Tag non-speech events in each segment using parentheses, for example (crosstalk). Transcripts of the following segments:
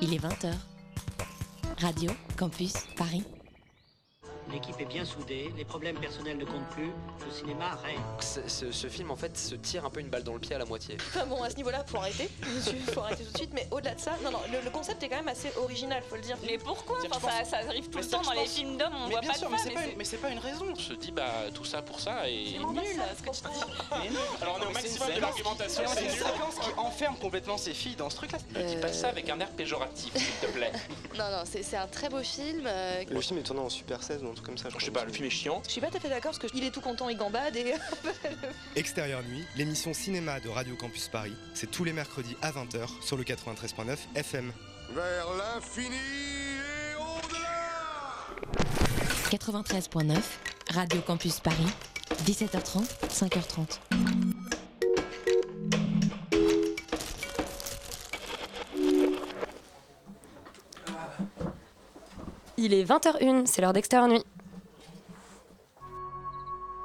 Il est 20h. Radio Campus Paris. L'équipe est bien soudée, les problèmes personnels ne comptent plus, le cinéma règne. Ce, ce- ce film en fait se tire un peu une balle dans le pied à la moitié. Enfin (laughs) bon, à ce niveau-là, faut arrêter, (laughs) faut arrêter tout de suite. Mais au-delà de ça, non, non, le, le concept est quand même assez original, faut le dire. Mais pourquoi enfin, ça, ça arrive tout Mais le temps dans les films d'hommes, on Mais voit bien pas sûr, de mais pas, mais c'est pas une raison. On se dit, bah, tout ça pour ça et. C'est nul, ce que tu dis. Mais non. Alors on est au maximum de l'argumentation. C'est une séquence qui enferme complètement ces filles dans ce truc-là. Ne dis pas ça avec un air péjoratif, s'il te plaît. (laughs) Non, non, c'est c'est un très beau film. euh, Le film est tourné en Super 16 ou un truc comme ça. Je sais pas, le film est chiant. Je suis pas tout à fait d'accord parce qu'il est tout content, il gambade et. (laughs) Extérieur Nuit, l'émission cinéma de Radio Campus Paris, c'est tous les mercredis à 20h sur le 93.9 FM. Vers l'infini et au-delà 93.9. Radio Campus Paris. 17h30, 5h30. Il est 20h01, c'est l'heure d'extérieur nuit.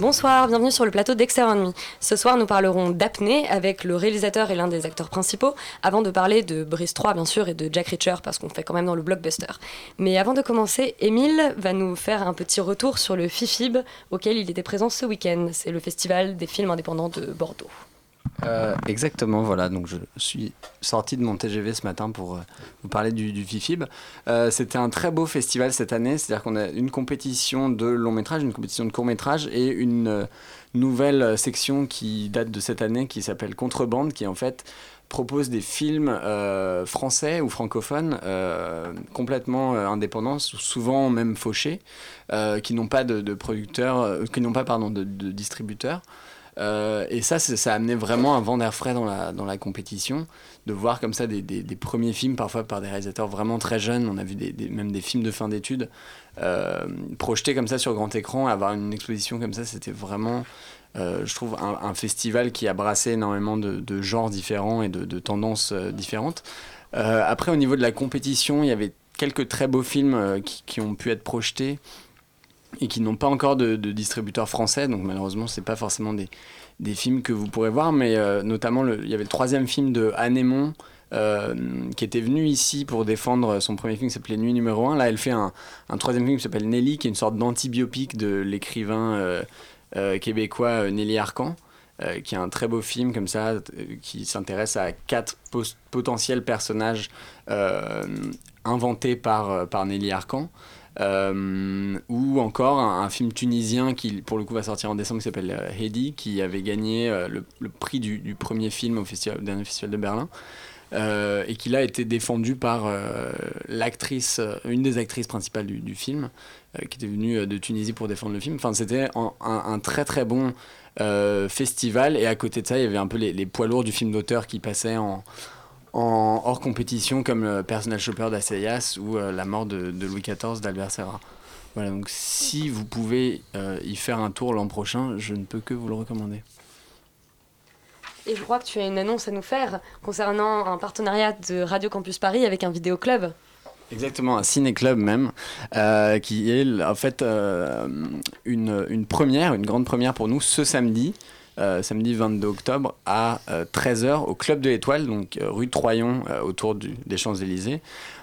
Bonsoir, bienvenue sur le plateau d'Extérieur Nuit. Ce soir, nous parlerons d'apnée avec le réalisateur et l'un des acteurs principaux, avant de parler de Brice 3, bien sûr, et de Jack Reacher, parce qu'on fait quand même dans le blockbuster. Mais avant de commencer, Émile va nous faire un petit retour sur le FIFIB, auquel il était présent ce week-end. C'est le festival des films indépendants de Bordeaux. Euh, exactement, voilà. Donc je suis sorti de mon TGV ce matin pour euh, vous parler du, du FIFIB. Euh, C'était un très beau festival cette année, c'est-à-dire qu'on a une compétition de long métrage, une compétition de court métrage et une nouvelle section qui date de cette année qui s'appelle Contrebande, qui en fait propose des films français ou francophones complètement indépendants, sou- souvent même fauchés, qui n'ont pas de, de producteurs, qui n'ont pas pardon de distributeurs. Euh, et ça, ça a amené vraiment un vent d'air frais dans la, dans la compétition, de voir comme ça des, des- premiers films, parfois par des réalisateurs vraiment très jeunes. On a vu des, même des films de fin d'études euh, projetés comme ça sur grand écran, avoir une exposition comme ça, c'était vraiment, euh, je trouve, un, festival qui a brassé énormément de, de genres différents et de, de tendances différentes. Après, au niveau de la compétition, il y avait quelques très beaux films qui, qui ont pu être projetés et qui n'ont pas encore de, de distributeur français, donc malheureusement c'est pas forcément des, des films que vous pourrez voir, mais euh, notamment il y avait le troisième film de Anne Aymon, euh, qui était venue ici pour défendre son premier film qui s'appelait Nuit numéro 1. Là elle fait un, un troisième film qui s'appelle Nelly, qui est une sorte d'antibiopic de l'écrivain euh, euh, québécois euh, Nelly Arcan. qui est un très beau film comme ça, qui s'intéresse à quatre potentiels personnages inventés par, par Nelly Arcan. Euh, ou encore un, film tunisien qui pour le coup va sortir en décembre qui s'appelle euh, Heidi qui avait gagné euh, le, prix du, premier film au, festival, dernier festival de Berlin euh, et qui là a été défendu par l'actrice, une des actrices principales du, film qui était venue de Tunisie pour défendre le film. Enfin c'était un, un- très très bon festival et à côté de ça il y avait un peu les, les poids lourds du film d'auteur qui passaient en, en hors compétition comme le Personal Shopper d'Assayas ou euh, La mort de, de Louis XIV d'Albert Serra. Voilà, donc si vous pouvez euh, y faire un tour l'an prochain, je ne peux que vous le recommander. Et je crois que tu as une annonce à nous faire concernant un partenariat de Radio Campus Paris avec un vidéoclub. Exactement, un ciné-club même, euh, qui est en fait une, une première, une grande première pour nous ce samedi, euh, samedi 22 octobre à 13h au Club de l'Étoile, donc euh, rue Troyon, euh, autour des Champs-Élysées.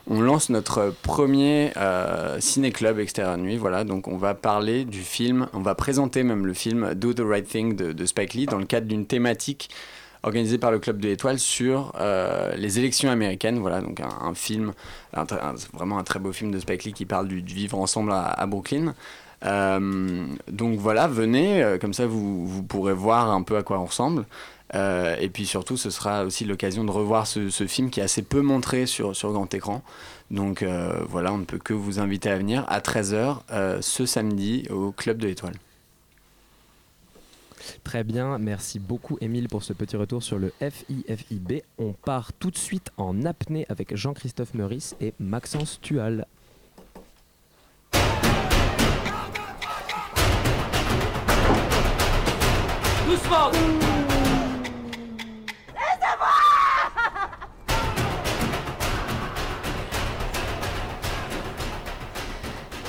On lance notre premier euh, ciné-club extérieur nuit, voilà, donc on va parler du film, on va présenter même le film Do the Right Thing de, Spike Lee dans le cadre d'une thématique organisé par le Club de l'Étoile sur euh, les élections américaines. Voilà, donc un, film, vraiment un très beau film de Spike Lee qui parle du, vivre ensemble à Brooklyn. Euh, donc voilà, venez, euh, comme ça vous, vous pourrez voir un peu à quoi on ressemble. Euh, et puis surtout, ce sera aussi l'occasion de revoir ce, film qui est assez peu montré sur, sur grand écran. Donc voilà, on ne peut que vous inviter à venir à 13h ce samedi au Club de l'Étoile. Très bien, merci beaucoup Émile pour ce petit retour sur le FIFIB. On part tout de suite en apnée avec Jean-Christophe Meurice et Maxence Tual. Nos falta!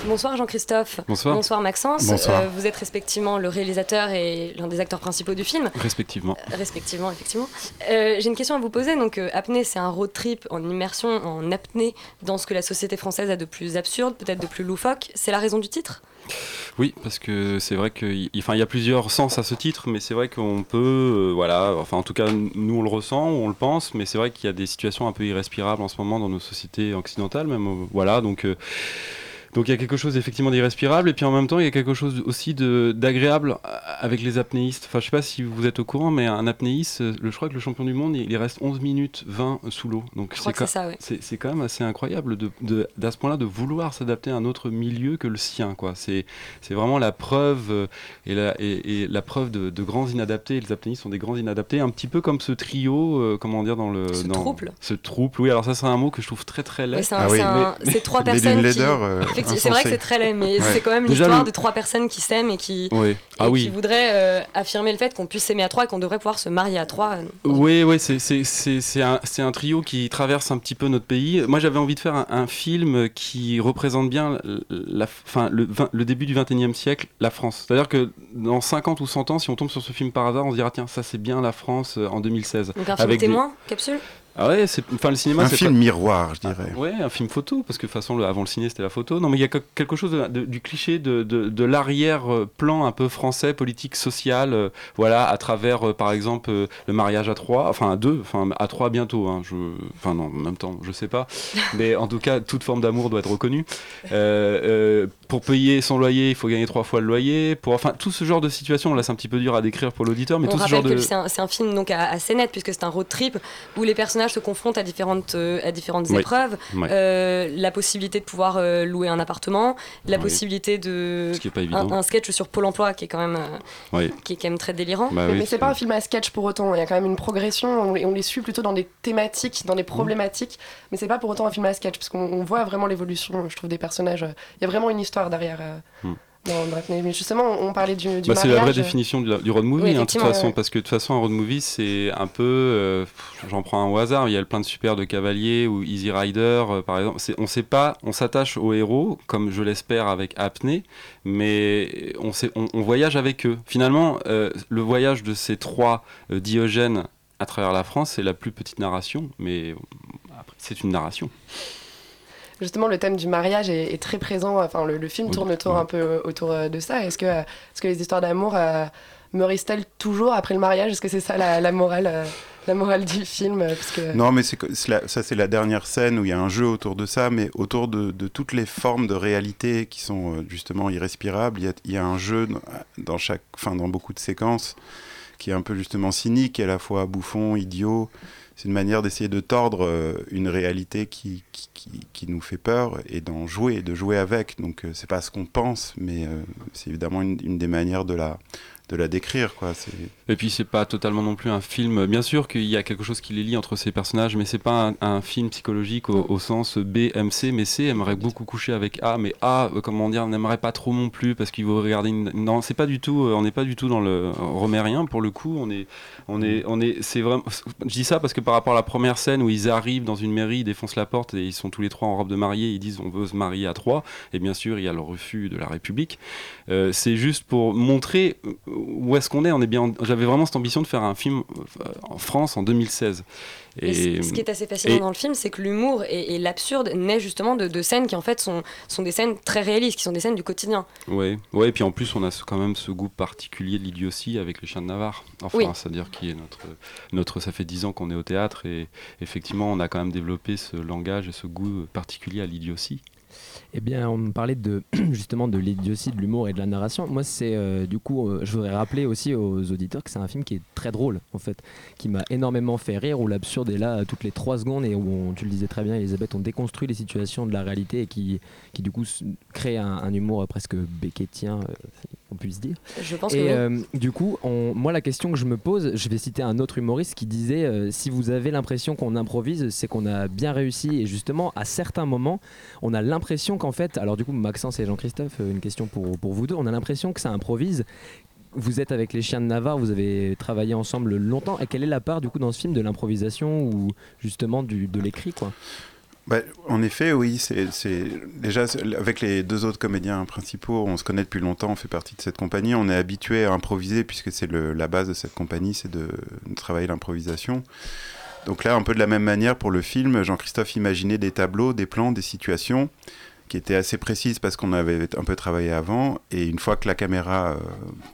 Bonsoir Jean-Christophe. Bonsoir. Maxence. Bonsoir. Euh, vous êtes respectivement le réalisateur et l'un des acteurs principaux du film. Respectivement. Euh, Respectivement, effectivement. Euh, J'ai une question à vous poser. Donc, euh, apnée, c'est un road trip en immersion, en apnée, dans ce que la société française a de plus absurde, peut-être de plus loufoque. C'est la raison du titre? Oui, parce que c'est vrai qu'il enfin, y a plusieurs sens à ce titre, mais c'est vrai qu'on peut, euh, voilà, enfin en tout cas nous on le ressent, on le pense, mais c'est vrai qu'il y a des situations un peu irrespirables en ce moment dans nos sociétés occidentales, même, euh, voilà, donc... euh, donc il y a quelque chose effectivement d'irrespirable et puis en même temps il y a quelque chose aussi d'agréable avec les apnéistes. Enfin je sais pas si vous êtes au courant mais un apnéiste, euh, le- je crois que le champion du monde il il reste 11 minutes 20 sous l'eau. Donc Je crois que quand- c'est ça, ouais. quand même assez incroyable de, de, d'à ce point-là de vouloir s'adapter à un autre milieu que le sien. Quoi. C'est, c'est vraiment la preuve, euh, et, la, et, et la preuve de, de grands inadaptés. Les apnéistes sont des grands inadaptés, un petit peu comme ce trio, euh, comment dire, dans le... Ce dans, trouble. Ce trouble, oui. Alors ça c'est un mot que je trouve très très laid. Ouais, c'est un- c'est un- c'est trois (laughs) personnes qui... euh, Effectivement, c'est vrai que c'est très laid, mais c'est quand même l'histoire le- de trois personnes qui s'aiment et qui, Oui. et Ah qui voudraient euh, affirmer le fait qu'on puisse s'aimer à trois et qu'on devrait pouvoir se marier à trois. euh, Oui, oui, c'est, un, un trio qui traverse un petit peu notre pays. Moi, j'avais envie de faire un, un film qui représente bien la, fin, le, début du 21e siècle, la France. C'est-à-dire que dans 50 ou 100 ans, si on tombe sur ce film par hasard, on se dira, tiens, ça c'est bien la France euh, en 2016. Donc un film Avec des- témoin, capsule? Ah ouais, c'est, enfin, le cinéma, Un film pas- miroir, je dirais. Ouais, un film photo, parce que de toute façon, le- avant le ciné, c'était la photo. Non, mais il y a que- quelque chose de- de- du cliché de, de, de l'arrière-plan un peu français, politique, social, euh, voilà, à travers, euh, par exemple, euh, le mariage à trois, enfin à deux, enfin à trois bientôt, hein, je, enfin non, en même temps, je sais pas, (laughs) mais en tout cas, toute forme d'amour doit être reconnue. Euh, euh, pour payer son loyer, il faut gagner trois fois le loyer. Pour, enfin, tout ce genre de situation, là, c'est un petit peu dur à décrire pour l'auditeur, mais On tout ce genre de. que c'est un, c'est un film donc à- assez net puisque c'est un road trip où les personnages se confrontent à différentes, euh, à différentes Oui. épreuves. Euh, la possibilité de pouvoir euh, louer un appartement, la Oui. possibilité de Ce qui est pas un, évident. un sketch sur Pôle Emploi qui est quand même euh, Oui. qui est quand même très délirant. Bah mais oui, mais c'est pas un film à sketch pour autant. Il y a quand même une progression. On les, on les suit plutôt dans des thématiques, dans des problématiques. Mais c'est pas pour autant un film à sketch parce qu'on on voit vraiment l'évolution. Je trouve des personnages. Il y a vraiment une histoire derrière. euh, Hmm. Dans Daphné. Mais justement, on parlait du, du Bah, c'est la vraie définition du, du road movie, Oui, hein, de toute façon, ouais. parce que de toute façon, un road movie, c'est un peu, euh, j'en prends un au hasard, il y a plein de super de Cavalier ou Easy Rider, euh, par exemple. On sait pas, on s'attache aux héros, comme je l'espère avec Apnée, mais on, sait, on, on voyage avec eux. Finalement, euh, le voyage de ces trois Diogènes à travers la France, c'est la plus petite narration, mais c'est une narration. Justement, le thème du mariage est, est très présent. Enfin, le, le film Oui, tourne autour un peu autour euh, de ça. Est-ce que, euh, est-ce que les histoires d'amour euh, meurissent-elles toujours après le mariage? Est-ce que c'est ça la, la morale, euh, la morale du film euh, parce que... Non, mais c'est ça, c'est la dernière scène où il y a un jeu autour de ça, mais autour de, de toutes les formes de réalité qui sont euh, justement irrespirables. Il y a, il y a un jeu dans, dans chaque, enfin, dans beaucoup de séquences qui est un peu justement cynique, et à la fois bouffon, idiot. C'est une manière d'essayer de tordre euh, une réalité qui, nous fait peur et d'en jouer, de jouer avec. Donc, euh, c'est pas ce qu'on pense, mais euh, c'est évidemment une, une des manières de la, de la décrire. Quoi. Et puis c'est pas totalement non plus un film. Bien sûr qu'il y a quelque chose qui les lie entre ces personnages, mais c'est pas un, un film psychologique au, au sens B, M, C. Mais C aimerait beaucoup coucher avec A, mais A, euh, comment dire, n'aimerait pas trop non plus parce qu'il veut regarder. Une... Non, c'est pas du tout. euh, on n'est pas du tout dans le romérien pour le coup. On est, on est, on est. C'est vraiment. Je dis ça parce que par rapport à la première scène où ils arrivent dans une mairie, ils défoncent la porte et ils sont tous les trois en robe de mariée. Ils disent on veut se marier à trois. Et bien sûr il y a le refus de la République. Euh, c'est juste pour montrer, où est-ce qu'on est? On est bien. en- J'avais vraiment cette ambition de faire un film euh, en France en 2016. Et ce- ce qui est assez fascinant et- dans le film, c'est que l'humour et, et l'absurde naît justement de, de scènes qui en fait sont, sont des scènes très réalistes, qui sont des scènes du quotidien. Ouais, ouais, et puis en plus on a quand même ce goût particulier de l'idiotie avec les chiens de Navarre. Enfin, Oui. c'est-à-dire qui est notre, notre, ça fait dix ans qu'on est au théâtre et effectivement on a quand même développé ce langage et ce goût particulier à l'idiotie. Eh bien, on me parlait de (clears throat) justement de l'idiotie, de l'humour et de la narration. Moi, c'est euh, du coup, euh, je voudrais rappeler aussi aux auditeurs que c'est un film qui est très drôle, en fait, qui m'a énormément fait rire, où l'absurde est là euh, toutes les trois secondes et où, tu le disais très bien, Elisabeth, on déconstruit les situations de la réalité et qui, du coup, crée un, un humour presque beckettien, euh, on puisse dire. Je pense que et oui. euh, du coup, on- moi, la question que je me pose, je vais citer un autre humoriste qui disait euh, si vous avez l'impression qu'on improvise, c'est qu'on a bien réussi. Et justement, à certains moments, on a l'impression qu'en fait, alors du coup, Maxence et Jean-Christophe, euh, une question pour, pour vous deux, on a l'impression que ça improvise. Vous êtes avec les chiens de Navarre, vous avez travaillé ensemble longtemps. Et quelle est la part du coup dans ce film de l'improvisation ou justement du, de l'écrit quoi? Bah, en effet, oui. C'est déjà avec les deux autres comédiens principaux, on se connaît depuis longtemps. On fait partie de cette compagnie. On est habitué à improviser puisque c'est la base de cette compagnie, c'est de, travailler l'improvisation. Donc là, un peu de la même manière pour le film, Jean-Christophe imaginait des tableaux, des plans, des situations qui étaient assez précises parce qu'on avait un peu travaillé avant. Et une fois que la caméra euh,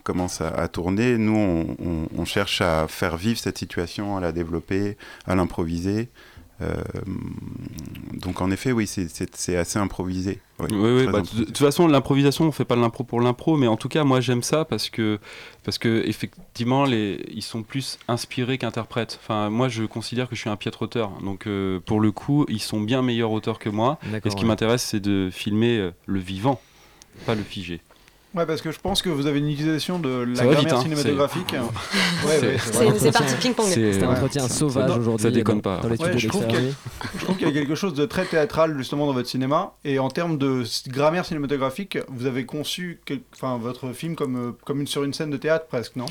commence à, tourner, nous, on cherche à faire vivre cette situation, à la développer, à l'improviser. Euh, donc en effet, oui, c'est- assez improvisé. Oui, Oui, bah, de de toute façon, l'improvisation, on fait pas de l'impro pour l'impro, mais en tout cas, moi, j'aime ça parce que, parce que effectivement, les, ils sont plus inspirés qu'interprètes. Enfin, moi, je considère que je suis un piètre auteur, donc euh, pour le coup, ils sont bien meilleurs auteurs que moi. Et ce qui ouais. m'intéresse, c'est de filmer euh, le vivant, pas le figé. Ouais, parce que je pense que vous avez une utilisation de la vite, grammaire hein, cinématographique. c'est- parti ping-pong. C'est- C'est un entretien sauvage aujourd'hui. Ça déconne dans- pas. Dans studios je trouve qu'il y, a- je trouve qu'il y a quelque chose de très théâtral justement dans votre cinéma et en termes de grammaire cinématographique, vous avez conçu quel- enfin, votre film comme, euh, comme une, sur une scène de théâtre presque, non?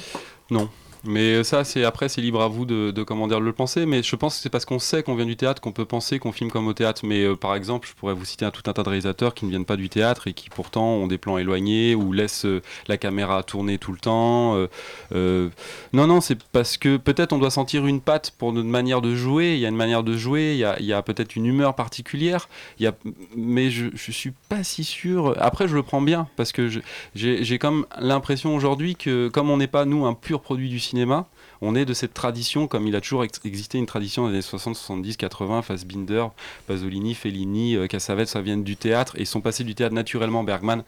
Non. Mais ça, c'est après, c'est libre à vous de, de le penser. Mais je pense que c'est parce qu'on sait qu'on vient du théâtre qu'on peut penser qu'on filme comme au théâtre. Mais euh, par exemple, je pourrais vous citer un, tout un tas de réalisateurs qui ne viennent pas du théâtre et qui pourtant ont des plans éloignés ou laissent euh, la caméra tourner tout le temps. euh, non, non, c'est parce que peut-être on doit sentir une patte pour notre manière de jouer. Il y a une manière de jouer, il y a, peut-être une humeur particulière. Mais je, je suis pas si sûr. Après, je le prends bien parce que j'ai comme l'impression aujourd'hui que comme on n'est pas nous un pur produit du cinéma, on est de cette tradition comme il a toujours ex- existé une tradition les années 60, 70, 80, Fassbinder, Pasolini, Fellini, euh, Cassavetes, ça vient du théâtre et sont passés du théâtre naturellement Bergman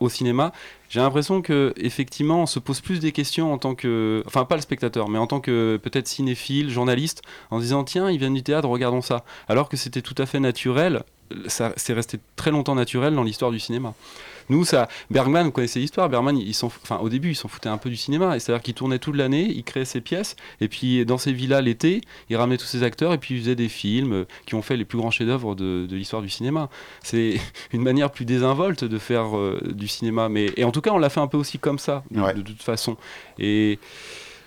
au cinéma. J'ai l'impression que effectivement on se pose plus des questions en tant que, enfin pas le spectateur, mais en tant que peut-être cinéphile, journaliste, en disant tiens ils viennent du théâtre, regardons ça. Alors que c'était tout à fait naturel, c'est resté très longtemps naturel dans l'histoire du cinéma. Nous, ça, Bergman, vous connaissez l'histoire, Bergman, il s'en- enfin, au début, il s'en foutait un peu du cinéma, et c'est-à-dire qu'il tournait toute l'année, il créait ses pièces, et puis dans ses villas l'été, il ramenait tous ses acteurs, et puis il faisait des films euh, qui ont fait les plus grands chefs-d'œuvre de, de l'histoire du cinéma. C'est (laughs) une manière plus désinvolte de faire euh, du cinéma, mais et en tout cas, on l'a fait un peu aussi comme ça, de, de toute façon. Et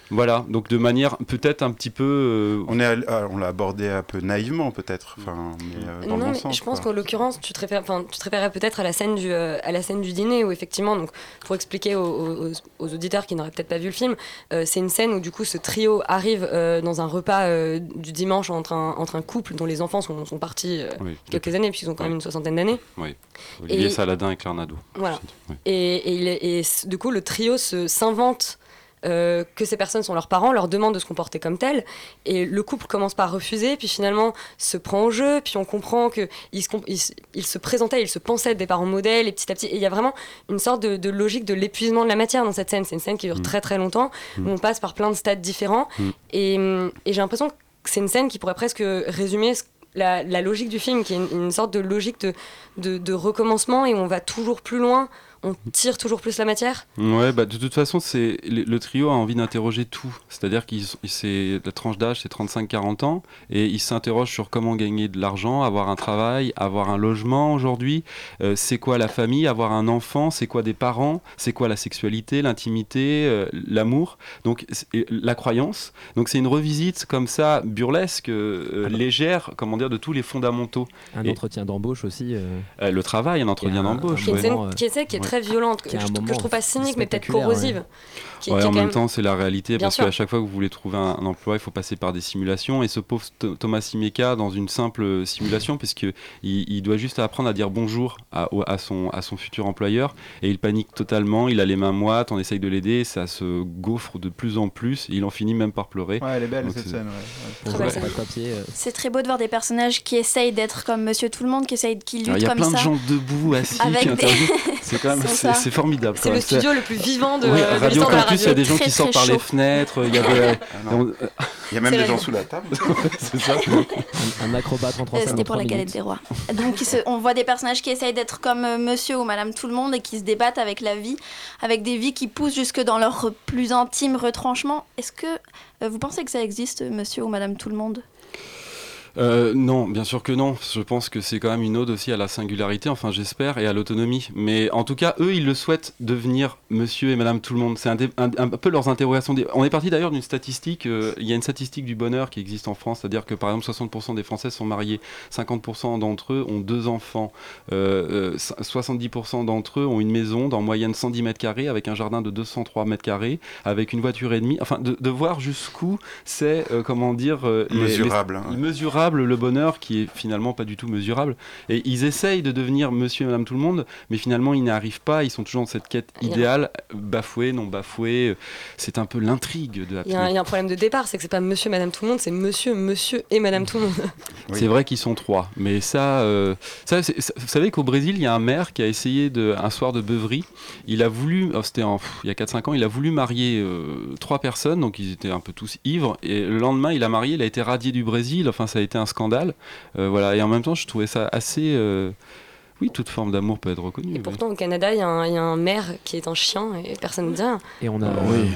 voilà, donc de manière peut-être un petit peu. euh, On, est à- ah, on l'a abordé un peu naïvement, peut-être, enfin, mais euh, dans le non, bon mais sens. je pense qu'en l'occurrence, tu te réfères, enfin, tu te référais peut-être à la scène du, euh, à la scène du dîner où effectivement, donc pour expliquer aux, aux- aux auditeurs qui n'auraient peut-être pas vu le film, euh, c'est une scène où du coup ce trio arrive euh, dans un repas euh, du dimanche entre un, entre un couple dont les enfants sont, sont partis euh, Oui. quelques années puisqu'ils ont quand même une soixantaine d'années. Oui. Olivier Et- Saladin et Claire Nadeau. Voilà. Et, et du coup, le trio se- s'invente euh, que ces personnes sont leurs parents, leur demande de se comporter comme tels. Et le couple commence par refuser, puis finalement se prend au jeu, puis on comprend qu'ils se, comp- ils se- ils se présentaient, ils se pensaient être des parents modèles, et petit à petit. Et il y a vraiment une sorte de, de logique de l'épuisement de la matière dans cette scène. C'est une scène qui dure Mm. très très longtemps, Mm. où on passe par plein de stades différents. Mm. Et, et j'ai l'impression que c'est une scène qui pourrait presque résumer ce- la, la logique du film, qui est une, une sorte de logique de, de, de recommencement et on va toujours plus loin, on tire toujours plus la matière? Ouais, bah de toute façon, c'est le, le trio a envie d'interroger tout. C'est-à-dire c'est la tranche d'âge, c'est 35-40 ans, et ils s'interrogent sur comment gagner de l'argent, avoir un travail, avoir un logement aujourd'hui. Euh, c'est quoi la famille, avoir un enfant, c'est quoi des parents, c'est quoi la sexualité, l'intimité, euh, l'amour, donc la croyance. Donc c'est une revisite comme ça burlesque, euh, légère, comment dire, de tous les fondamentaux. Un Et- entretien d'embauche aussi. euh, euh, le travail, un entretien d'embauche. Qui ouais. qui est, celle qui est Ouais. très très violente, que, je, que moment je trouve pas cynique, mais peut-être corrosive. ouais. Qui- Ouais, qui est en même même- temps, c'est la réalité Bien parce qu'à chaque fois que vous voulez trouver un, un emploi, il faut passer par des simulations. Et ce pauvre Th- Thomas Simeka, dans une simple simulation, puisque il, doit juste apprendre à dire bonjour à, son, à son futur employeur, et il panique totalement. Il a les mains moites, on essaye de l'aider, ça se gaufre de plus en plus. Et il en finit même par pleurer. Ouais, elle est belle Donc cette c'est- scène. ouais. Euh, C'est très beau de voir des personnages qui essayent d'être comme Monsieur Tout le Monde, qui essayent, qui luttent Il y a comme plein ça. de gens debout, assis, Avec qui des- interviewent. (laughs) C'est quand C'est formidable. C'est le studio le plus vivant de, Oui, de Radio Campus, il y a des gens Très, qui sortent par les fenêtres. Il y a des- Ah non. (laughs) on- Il y a même des gens sous la table. (laughs) C'est ça. un, un acrobate en Euh, C'était pour la galette des rois. Donc, se- on voit des personnages qui essayent d'être comme euh, Monsieur ou Madame Tout le Monde et qui se débattent avec la vie, avec des vies qui poussent jusque dans leur plus intime retranchement. Est-ce que euh, vous pensez que ça existe, Monsieur ou Madame Tout le Monde? Euh, non, bien sûr que non. Je pense que c'est quand même une ode aussi à la singularité, enfin j'espère, et à l'autonomie. Mais en tout cas, eux, ils le souhaitent devenir monsieur et madame tout le monde. C'est un, dé- un- un peu leurs interrogations. On est parti d'ailleurs d'une statistique, euh, il y a une statistique du bonheur qui existe en France, c'est-à-dire que par exemple 60% des Français sont mariés, 50% d'entre eux ont deux enfants, euh, euh, 70% d'entre eux ont une maison d'en moyenne 110 mètres carrés, avec un jardin de 203 mètres carrés, avec une voiture et demie. Enfin, de, de voir jusqu'où c'est, comment dire... les- les- Mesurable, hein, ouais. mesurable le bonheur qui est finalement pas du tout mesurable. Et ils essayent de devenir monsieur et madame tout le monde, mais finalement ils n'y arrivent pas. Ils sont toujours dans cette quête idéale, bafouée, non bafouée. C'est un peu l'intrigue de la Il y, a un, il y a un problème de départ, c'est que c'est pas monsieur, madame tout le monde, c'est monsieur, monsieur et madame tout le monde. (laughs) C'est vrai qu'ils sont trois, mais ça, euh, ça, vous savez qu'au Brésil, il y a un maire qui a essayé de, un soir de beuverie, il a voulu, oh, c'était en- pff, il y a 4-5 ans, il a voulu marier euh, trois personnes, donc ils étaient un peu tous ivres, et le lendemain, il a marié, il a été radié du Brésil, enfin ça a été un scandale, Euh, voilà, et en même temps, je trouvais ça assez, euh, oui, toute forme d'amour peut être reconnue. oui. Pourtant, au Canada, il y, a un- il y a un maire qui est un chien et personne ne dit rien. Et on a. Oui,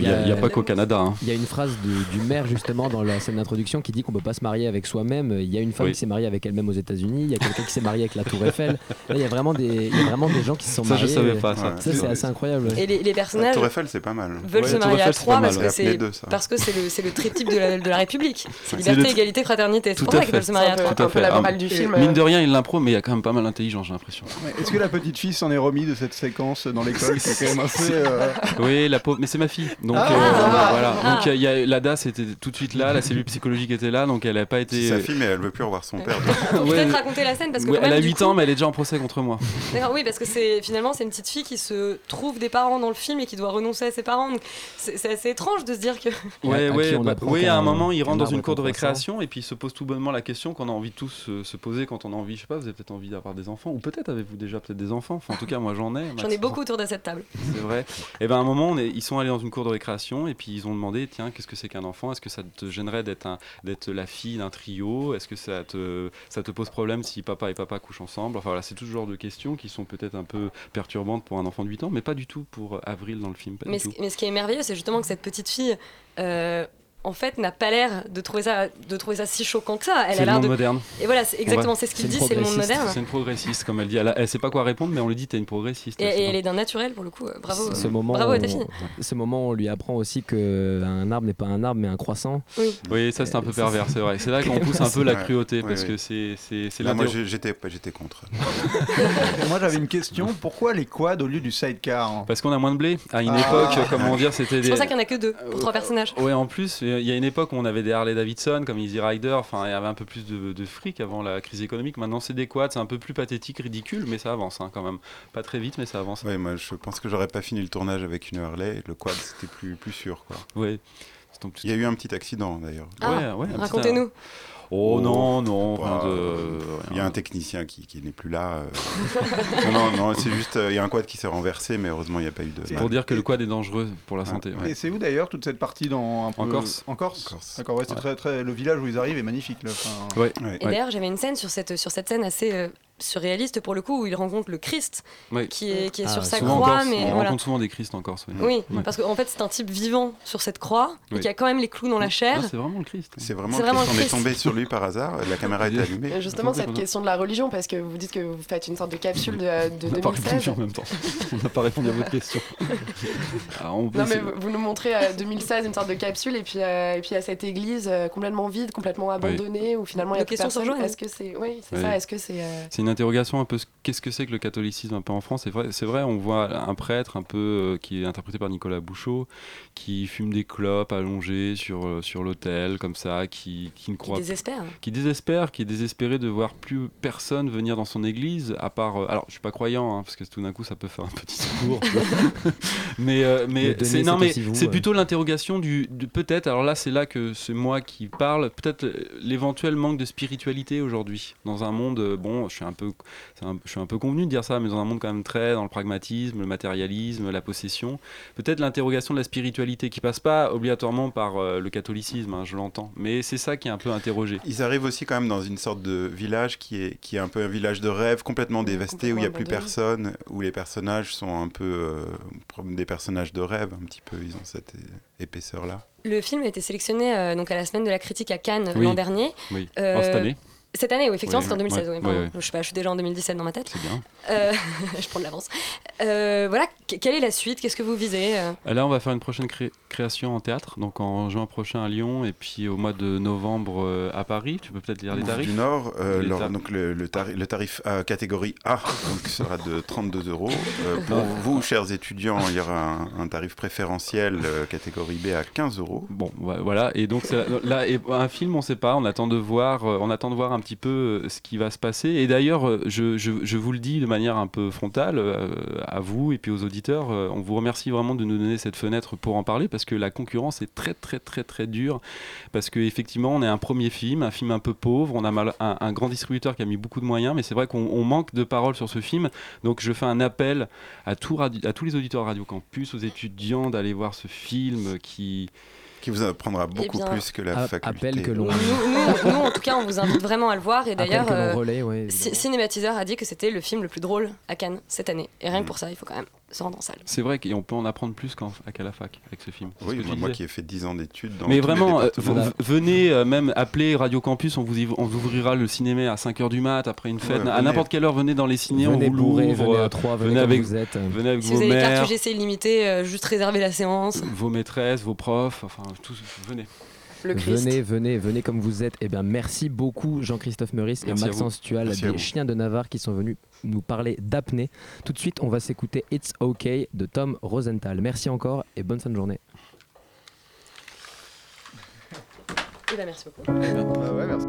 il n'y a, pas qu'au Canada. hein. Il y a une phrase du, du maire justement dans la scène d'introduction qui dit qu'on peut pas se marier avec soi-même. Il y a une femme Oui. qui s'est mariée avec elle-même aux États-Unis. Il y a quelqu'un qui s'est marié avec la Tour Eiffel. Là, il y a vraiment des, il y a vraiment des gens qui se sont Ça, je mariés. savais pas, ça. Ça, c'est assez incroyable. Et les, les personnages La Tour Eiffel, c'est pas mal. veulent Ouais, se marier à Eiffel, trois parce que c'est ça. parce que c'est le, c'est le triptyque de la, de la République. C'est liberté, égalité, fraternité. C'est pour ça qu'ils veulent se marier à trois. peu- Tout à un peu fait. la Ah, morale du film. euh. Mine de rien, il l'impro, mais il y a quand même pas mal d'intelligence, j'ai l'impression. Est-ce que la petite fille s'en est remis de cette séquence dans l'école C'est quand même assez. euh, Oui, la pauvre, mais c'est ma fille. Donc Ah, euh, ah, voilà. ah. Donc il y a, la DAS était tout de suite là, la cellule psychologique était là, donc elle n'a pas été. C'est sa fille, mais elle veut plus revoir son père. (laughs) Ouais. peut-être raconter la scène parce que Ouais, elle a même, du 8 coup- ans, mais elle est déjà en procès contre moi. D'accord, oui, parce que c'est finalement c'est une petite fille qui se trouve des parents dans le film et qui doit renoncer à ses parents. Donc c'est assez étrange de se dire que. Ouais, à ouais, on bah, oui, à un moment, il rentre dans une cour de récréation et puis il se pose tout bonnement la question qu'on a envie de tous euh, se poser quand on a envie, je sais pas, vous avez peut-être envie d'avoir des enfants, ou peut-être avez-vous déjà peut-être des enfants, enfin en tout cas moi j'en ai. (laughs) J'en ai beaucoup autour de cette table. C'est vrai. (laughs) Et ben à un moment, on est- ils sont allés dans une cour de récréation et puis ils ont demandé, tiens, qu'est-ce que c'est qu'un enfant? Est-ce que ça te gênerait d'être un, d'être la fille d'un trio? Est-ce que ça te, ça te pose problème si papa et papa couchent ensemble? Enfin voilà, c'est tout ce genre de questions qui sont peut-être un peu perturbantes pour un enfant de 8 ans, mais pas du tout pour Avril dans le film. Ce, mais ce qui est merveilleux, c'est justement que cette petite fille, euh, en fait, n'a pas l'air de trouver ça, de trouver ça si choquant que ça. Elle C'est a le l'air monde de. moderne. Et voilà, c'est exactement, c'est ce qu'il dit, c'est le monde moderne. C'est une progressiste, comme elle dit. Elle, a- elle sait pas quoi répondre, mais on lui dit t'es une progressiste. Et, elle est d'un naturel pour le coup. euh, Bravo. Ce moment, Bravo à ta on- fille. ce moment, on lui apprend aussi que un arbre n'est pas un arbre mais un croissant. Oui. Oui, ça c'est un peu Euh, pervers, c'est- vrai. C'est là qu'on pousse un peu la cruauté parce que c'est c'est moi, j'étais j'étais contre. (laughs) Moi j'avais une question pourquoi les quads au lieu du sidecar hein? Parce qu'on a moins de blé. À une Ah. époque, comment dire, c'était C'est pour ça qu'il n'y en a que deux pour trois personnages. Ouais, en plus, y a une époque où on avait des Harley Davidson comme Easy Rider, enfin, il y avait un peu plus de, de fric avant la crise économique. Maintenant, c'est des quads, c'est un peu plus pathétique, ridicule, mais ça avance hein, quand même. Pas très vite, mais ça avance. Ouais, moi, je pense que j'aurais pas fini le tournage avec une Harley. Le quad, c'était plus, plus sûr. Quoi. Ouais. Il y a eu un petit accident d'ailleurs. Ah, Ouais, petit- racontez-nous. Oh non, non, Bah, rien de. Il y a un technicien qui, qui n'est plus là. euh. (laughs) non, non, non, c'est juste, euh, il y a un quad qui s'est renversé, mais heureusement, il n'y a pas eu de. C'est pour dire que le quad est dangereux pour la santé. ouais. Et c'est où d'ailleurs toute cette partie dans un peu... En Corse. En Corse. Corse. D'accord, ouais, c'est Ouais. très très. Le village où ils arrivent est magnifique là. Enfin, Ouais. Ouais. Et d'ailleurs, j'avais une scène sur cette, sur cette scène assez euh, surréaliste pour le coup où il rencontre le Christ qui est, qui est Ah, sur sa croix. Corse, mais on voilà. rencontre souvent des Christ en Corse. oui. Oui, Ouais. parce qu'en fait, c'est un type vivant sur cette croix et qui a quand même les clous dans la chair. Ah, c'est vraiment le Christ. C'est vraiment, C'est le vraiment Christ. On est tombé sur lui par hasard. La (laughs) caméra était allumée. Et justement, cette question de la religion, parce que vous dites que vous faites une sorte de capsule de, de On n'a pas répondu 2016. en même temps. On n'a pas répondu à votre question. (laughs) Ah, on peut Non, mais vous, nous montrez euh, 2016 une sorte de capsule, et puis, euh, et puis a cette église euh, complètement vide, complètement abandonnée, où finalement il y a personne. Est-ce que c'est. Oui, c'est Oui. ça. Est-ce que c'est. Une interrogation un peu ce- qu'est-ce que c'est que le catholicisme un peu en France? C'est vrai, c'est vrai, on voit un prêtre un peu euh, qui est interprété par Nicolas Bouchot, qui fume des clopes allongé sur euh, sur l'autel comme ça, qui, qui ne croit désespère. qui désespère, qui est désespéré de voir plus personne venir dans son église, à part. euh, alors, je suis pas croyant, hein, parce que tout d'un coup, ça peut faire un petit secours. (laughs) mais euh, mais c'est non, mais c'est ouais. plutôt l'interrogation du de- peut-être. Alors là, c'est là que c'est moi qui parle. Peut-être l'éventuel manque de spiritualité aujourd'hui dans un monde. bon, je suis un peu, c'est un- je suis un peu convenu de dire ça, mais dans un monde quand même très dans le pragmatisme, le matérialisme, la possession. Peut-être l'interrogation de la spiritualité qui passe pas obligatoirement par euh, le catholicisme, hein, je l'entends. Mais c'est ça qui est un peu interrogé. Ils arrivent aussi quand même dans une sorte de village qui est, qui est un peu un village de rêve, complètement dévasté, où il n'y a plus personne, où les personnages sont un peu euh, des personnages de rêve, un petit peu, ils ont cette épaisseur-là. Le film a été sélectionné euh, donc à la semaine de la critique à Cannes Oui. l'an dernier. Oui. Euh, Oh, cette année Cette année, oui, effectivement, Oui, c'était en 2016. ouais, oui, pardon. ouais, ouais. Je sais pas, je suis déjà en 2017 dans ma tête. C'est bien. Euh, (laughs) je prends de l'avance. Euh, voilà, que- quelle est la suite? Qu'est-ce que vous visez euh? Là, on va faire une prochaine cré- création en théâtre, donc en juin prochain à Lyon et puis au mois de novembre euh, à Paris. Tu peux peut-être lire les tarifs du Nord, euh, Les tar- donc le, le tari- le tarif A, catégorie A donc, sera de 32 euros. Euh, pour (laughs) vous, chers étudiants, il y aura un, un tarif préférentiel euh, catégorie B à 15 euros. Bon, voilà. Et donc c'est- là, et un film, on sait pas. On attend de voir, on attend de voir un petit peu euh, ce qui va se passer. Et d'ailleurs, euh, je, je- vous le dis de manière un peu frontale euh, à vous et puis aux auditeurs. on vous remercie vraiment de nous donner cette fenêtre pour en parler parce que la concurrence est très très très très dure. Parce que effectivement, on est un premier film, un film un peu pauvre. On a mal- un, grand distributeur qui a mis beaucoup de moyens, mais c'est vrai qu'on on manque de paroles sur ce film. Donc je fais un appel à, tout à tous les auditeurs Radio Campus, aux étudiants d'aller voir ce film qui qui vous apprendra beaucoup bien, plus que la A- faculté. appel que l'on- nous, nous, nous, en tout cas, on vous invite vraiment à le voir. Et d'ailleurs, euh, ouais, Cinématiseur a dit que c'était le film le plus drôle à Cannes cette année. Et rien que pour ça, il faut quand même se rendre en salle. C'est vrai qu'on peut en apprendre plus qu'en- qu'à la fac avec ce film. Ce Oui, moi, qui ai fait 10 ans d'études dans Mais vraiment, euh, venez euh, même appeler Radio Campus, on vous, y- on vous ouvrira le cinéma à 5h du mat, après une fête, Ouais, à n'importe quelle heure, venez dans les ciné, Venez on vous l'ouvre. venez à euh, trois, venez comme avec, vous êtes. venez avec Si vos vous avez des mères, cartes UGC illimitées, euh, juste réservez la séance. vos maîtresses, vos profs, enfin tous, venez. Le Christ. Venez, venez, venez comme vous êtes. Eh bien, merci beaucoup Jean-Christophe Meurice et Merci Maxence. Tual, Merci des chiens de Navarre qui sont venus nous parler d'apnée. Tout de suite, on va s'écouter It's OK de Tom Rosenthal. Merci encore et bonne fin de journée. Eh ben, merci beaucoup. Ah ouais, merci.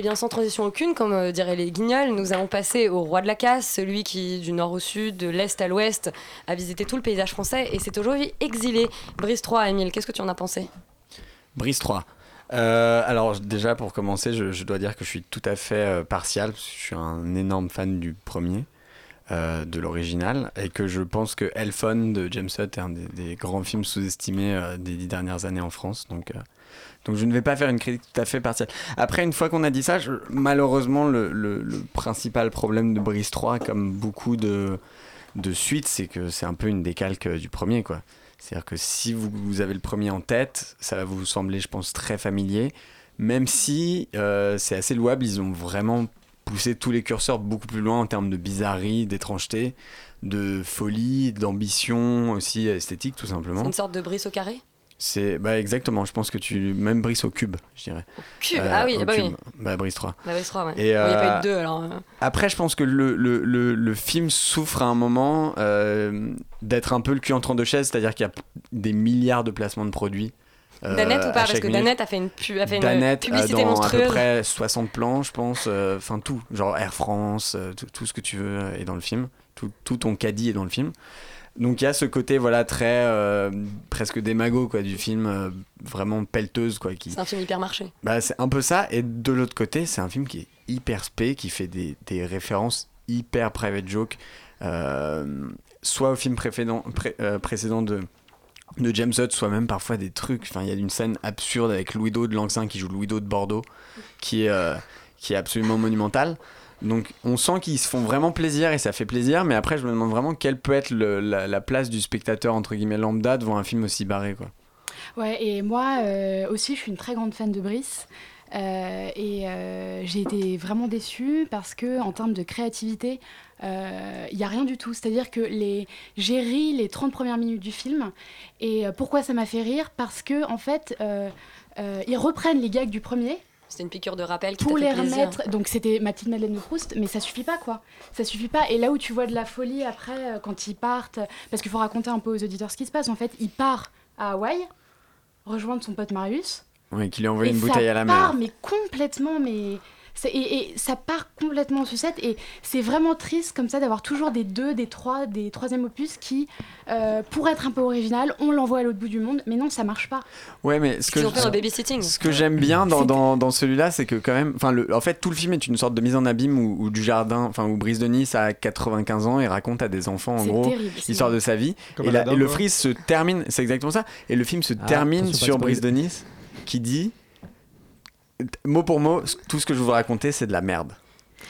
Eh bien, sans transition aucune, comme euh, diraient les guignols, nous allons passer au roi de la casse, celui qui, du nord au sud, de l'est à l'ouest, a visité tout le paysage français et s'est aujourd'hui exilé. Brise 3, Émile, qu'est-ce que tu en as pensé? Brise 3. Euh, alors déjà pour commencer, je, dois dire que je suis tout à fait euh, partial, parce que je suis un énorme fan du premier, euh, de l'original, et que je pense que Elfon de James Hutt est un des, des grands films sous-estimés des dix dernières années en France. Donc Donc je ne vais pas faire une critique tout à fait partielle. Après, une fois qu'on a dit ça, malheureusement, le, le- principal problème de Brise 3, comme beaucoup de, de suites, c'est que c'est un peu une décalque euh, du premier. quoi. C'est-à-dire que si vous, vous avez le premier en tête, ça va vous sembler, je pense, très familier. Même si euh, c'est assez louable, ils ont vraiment poussé tous les curseurs beaucoup plus loin en termes de bizarrerie, d'étrangeté, de folie, d'ambition aussi esthétique, tout simplement. C'est une sorte de brise au carré? C'est bah exactement, je pense que tu même brise au cube, je dirais. cube, ah oui, au ah bah oui. Bah brise 3. La brise 3, ouais. Et, Il n'y a pas eu euh, de deux alors. euh. Après, je pense que le, le, le, le film souffre à un moment euh, d'être un peu le cul entre deux chaises, c'est-à-dire qu'il y a des milliards de placements de produits. euh, Danette ou pas? Parce que minute. Danette a fait une, pu- a fait une Danette, euh, publicité dans monstrueuse. à peu près 60 plans, je pense. euh, Enfin, tout. Genre Air France, euh, tout, tout ce que tu veux euh, est dans le film. Tout, tout ton caddie est dans le film. Donc il y a ce côté voilà très euh, presque démago quoi du film euh, vraiment pelleteuse quoi qui C'est un film hyper marché. bah, c'est un peu ça. Et de l'autre côté, c'est un film qui est hyper spé, qui fait des, des références hyper private joke, euh, soit au film précédent, pré- précédent de, de James Hutt, soit même parfois des trucs. Enfin, il y a une scène absurde avec Louis-Do de Langsin qui joue Louis-Do de Bordeaux, qui est, qui est absolument monumentale. Donc on sent qu'ils se font vraiment plaisir et ça fait plaisir, mais après je me demande vraiment quelle peut être le- la, la place du spectateur entre guillemets lambda devant un film aussi barré quoi. Ouais, et moi euh, aussi, je suis une très grande fan de Brice. Euh, et euh, j'ai été vraiment déçue parce que en termes de créativité, il n'y a rien du tout. C'est-à-dire que les... j'ai ri les 30 premières minutes du film. Et euh, pourquoi ça m'a fait rire? Parce que en fait, euh, euh, ils reprennent les gags du premier. C'était une piqûre de rappel qui Pour les plaisir. remettre, donc c'était ma petite Madeleine de Proust, mais ça suffit pas quoi. Ça suffit pas. Et là où tu vois de la folie après, euh, quand ils partent, parce qu'il faut raconter un peu aux auditeurs ce qui se passe. En fait, il part à Hawaï, rejoindre son pote Marius, Ouais, qui lui envoie et une bouteille à la part, mer. mais complètement, mais. Et, et ça part complètement en sucette. Et c'est vraiment triste comme ça d'avoir toujours des deux, des trois, des troisième opus qui, euh, pour être un peu original, on l'envoie à l'autre bout du monde. Mais non, ça marche pas. Ouais, mais ce que, je- fait dans Babysitting. ce que j'aime bien dans, dans, dans celui-là, c'est que quand même, enfin, le- en fait, tout le film est une sorte de mise en abîme où, où du jardin, enfin, où Brice de Nice a 95 ans et raconte à des enfants, en gros, l'histoire de sa vie. Comme et, la- et le frise se termine, c'est exactement ça. Et le film se Ah, termine sur de Brice de. Nice qui dit, mot pour mot, tout ce que je vous raconter, c'est de la merde.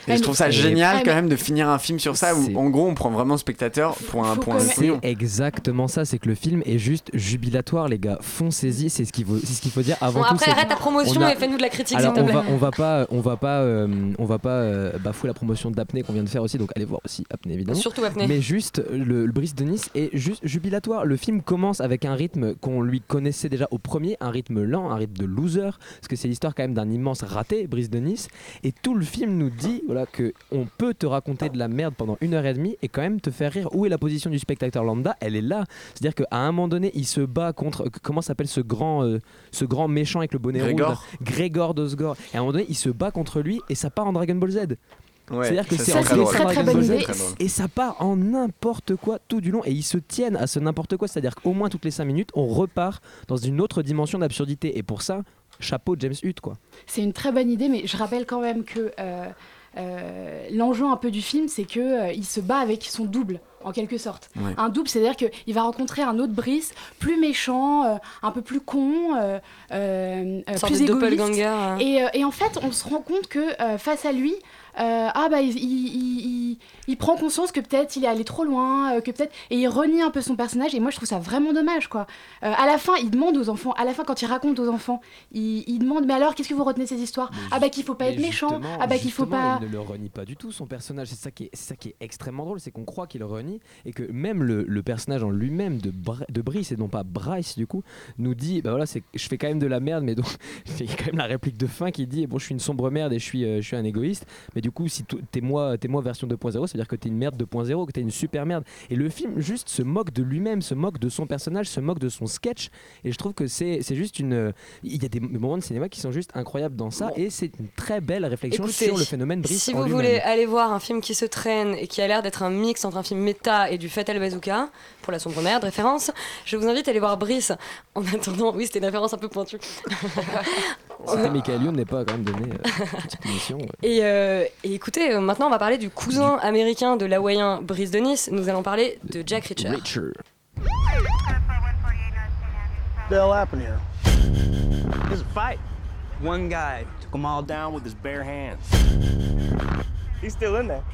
Et je trouve ça génial quand même de finir un film sur ça où en gros on prend vraiment le spectateur pour un, un C'est exactement ça, c'est que le film est juste jubilatoire, les gars. Foncez-y, c'est ce qu'il faut, c'est ce qu'il faut dire avant Bon, tout. après, arrête ta promotion a- et fais-nous de la critique, Alors, s'il te on va, on va pas, on va pas, euh, on va pas euh, bafouer la promotion d'Apnée qu'on vient de faire aussi, donc allez voir aussi Apnée évidemment. Surtout Apnée. Mais juste le, le Brice de Nice est juste jubilatoire. Le film commence avec un rythme qu'on lui connaissait déjà au premier, un rythme lent, un rythme de loser, parce que c'est l'histoire quand même d'un immense raté, Brice de Nice, et tout le film nous dit voilà que on peut te raconter de la merde pendant une heure et demie et quand même te faire rire. Où est la position du spectateur lambda? Elle est là. C'est-à-dire qu'à un moment donné, il se bat contre comment s'appelle ce grand, euh, ce grand méchant avec le bonnet Grégor. rouge, Grégor d'Osgore. Et à un moment donné, il se bat contre lui et ça part en Dragon Ball Z. Ouais, C'est-à-dire que c'est très Très, très bonne idée. Et ça part en n'importe quoi tout du long et ils se tiennent à ce n'importe quoi. C'est-à-dire qu'au moins toutes les 5 minutes, on repart dans une autre dimension d'absurdité et pour ça, chapeau James Hutt quoi. C'est une très bonne idée, mais je rappelle quand même que euh, l'enjeu un peu du film, c'est que euh, il se bat avec son double, en quelque sorte. Ouais. Un double, c'est-à-dire qu'il va rencontrer un autre Brice, plus méchant, euh, un peu plus con, euh, euh, euh, plus égoïste. doppelganger, hein. Et, euh, et en fait, on se rend compte que euh, face à lui, euh, ah bah il, il- il- il- il prend conscience que peut-être il est allé trop loin, euh, que peut-être et il renie un peu son personnage. Et moi, je trouve ça vraiment dommage, quoi. Euh, à la fin, il demande aux enfants, à la fin, quand il raconte aux enfants, il, demande, mais alors, qu'est-ce que vous retenez de ces histoires? Ah bah qu'il faut pas être méchant, ah bah qu'il faut pas. Il ne le renie pas du tout, son personnage. C'est ça qui est, ça qui est extrêmement drôle, c'est qu'on croit qu'il le renie et que même le, le personnage en lui-même de, Br- de Brice et non pas Bryce du coup nous dit bah voilà c'est je fais quand même de la merde mais donc (laughs) il y a quand même la réplique de fin qui dit bon je suis une sombre merde et je suis euh, je suis un égoïste mais du coup si to- t'es moi t'es moi version 2.0 ça veut dire que t'es une merde 2.0 que t'es une super merde. Et le film juste se moque de lui-même se moque de son personnage se moque de son sketch. Et je trouve que c'est c'est juste une il y a des moments de cinéma qui sont juste incroyables dans ça. Et c'est une très belle réflexion Écoutez, sur le phénomène Brice si vous voulez aller voir un film qui se traîne et qui a l'air d'être un mix entre un film méta et du Fatal Bazooka, pour la sombre merde, référence, je vous invite à aller voir Brice. En attendant, oui, c'était une référence un peu pointue. (laughs) C'était Michael Youn n'est pas quand même donné euh, une petite émission. ouais. Et, euh, et écoutez, euh, maintenant on va parler du cousin américain de l'hawaïen Brice de Nice. Nous allons parler de Jack Reacher. Reacher. Bill Appenere. There's a fight. One guy took them all down with his bare hands. He's still in there.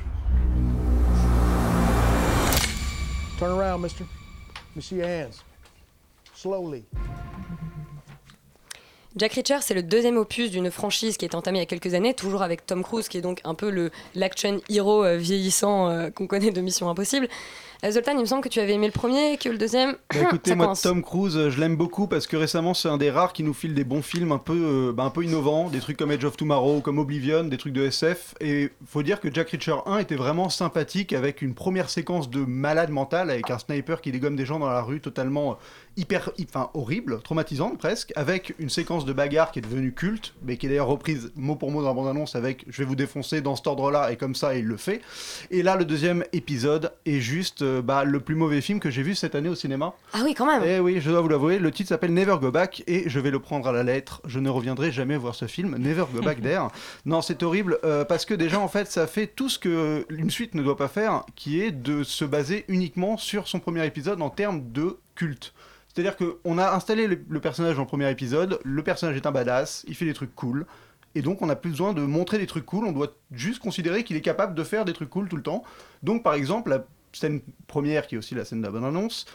Turn around, mister. Let me see your hands. Slowly. Jack Reacher, c'est le deuxième opus d'une franchise qui est entamée il y a quelques années, toujours avec Tom Cruise, qui est donc un peu l'action hero euh, vieillissant euh, qu'on connaît de Mission Impossible. Euh, Zoltan, il me semble que tu avais aimé le premier, que le deuxième. Bah, écoutez, ça moi, coince. Tom Cruise, euh, je l'aime beaucoup parce que récemment, c'est un des rares qui nous file des bons films un peu, euh, bah, un peu innovants, des trucs comme Edge of Tomorrow, comme Oblivion, des trucs de SF. Et faut dire que Jack Reacher 1 était vraiment sympathique avec une première séquence de malade mental avec un sniper qui dégomme des gens dans la rue totalement hyper, hy- enfin horrible, traumatisante presque, avec une séquence de bagarre qui est devenue culte, mais qui est d'ailleurs reprise mot pour mot dans la bande-annonce avec je vais vous défoncer dans cet ordre-là et comme ça il le fait. Et là, le deuxième épisode est juste euh, bah, le plus mauvais film que j'ai vu cette année au cinéma. Ah oui, quand même. Eh oui, je dois vous l'avouer, le titre s'appelle Never Go Back et je vais le prendre à la lettre. Je ne reviendrai jamais voir ce film, Never Go Back (laughs) there. Non, c'est horrible euh, parce que déjà en fait, ça fait tout ce que une suite ne doit pas faire, qui est de se baser uniquement sur son premier épisode en termes de culte. C'est-à-dire qu'on a installé le, le personnage dans le premier épisode, le personnage est un badass, il fait des trucs cool, et donc on n'a plus besoin de montrer des trucs cool, on doit juste considérer qu'il est capable de faire des trucs cool tout le temps. Donc par exemple, la scène première, qui est aussi la scène de la bonne annonce,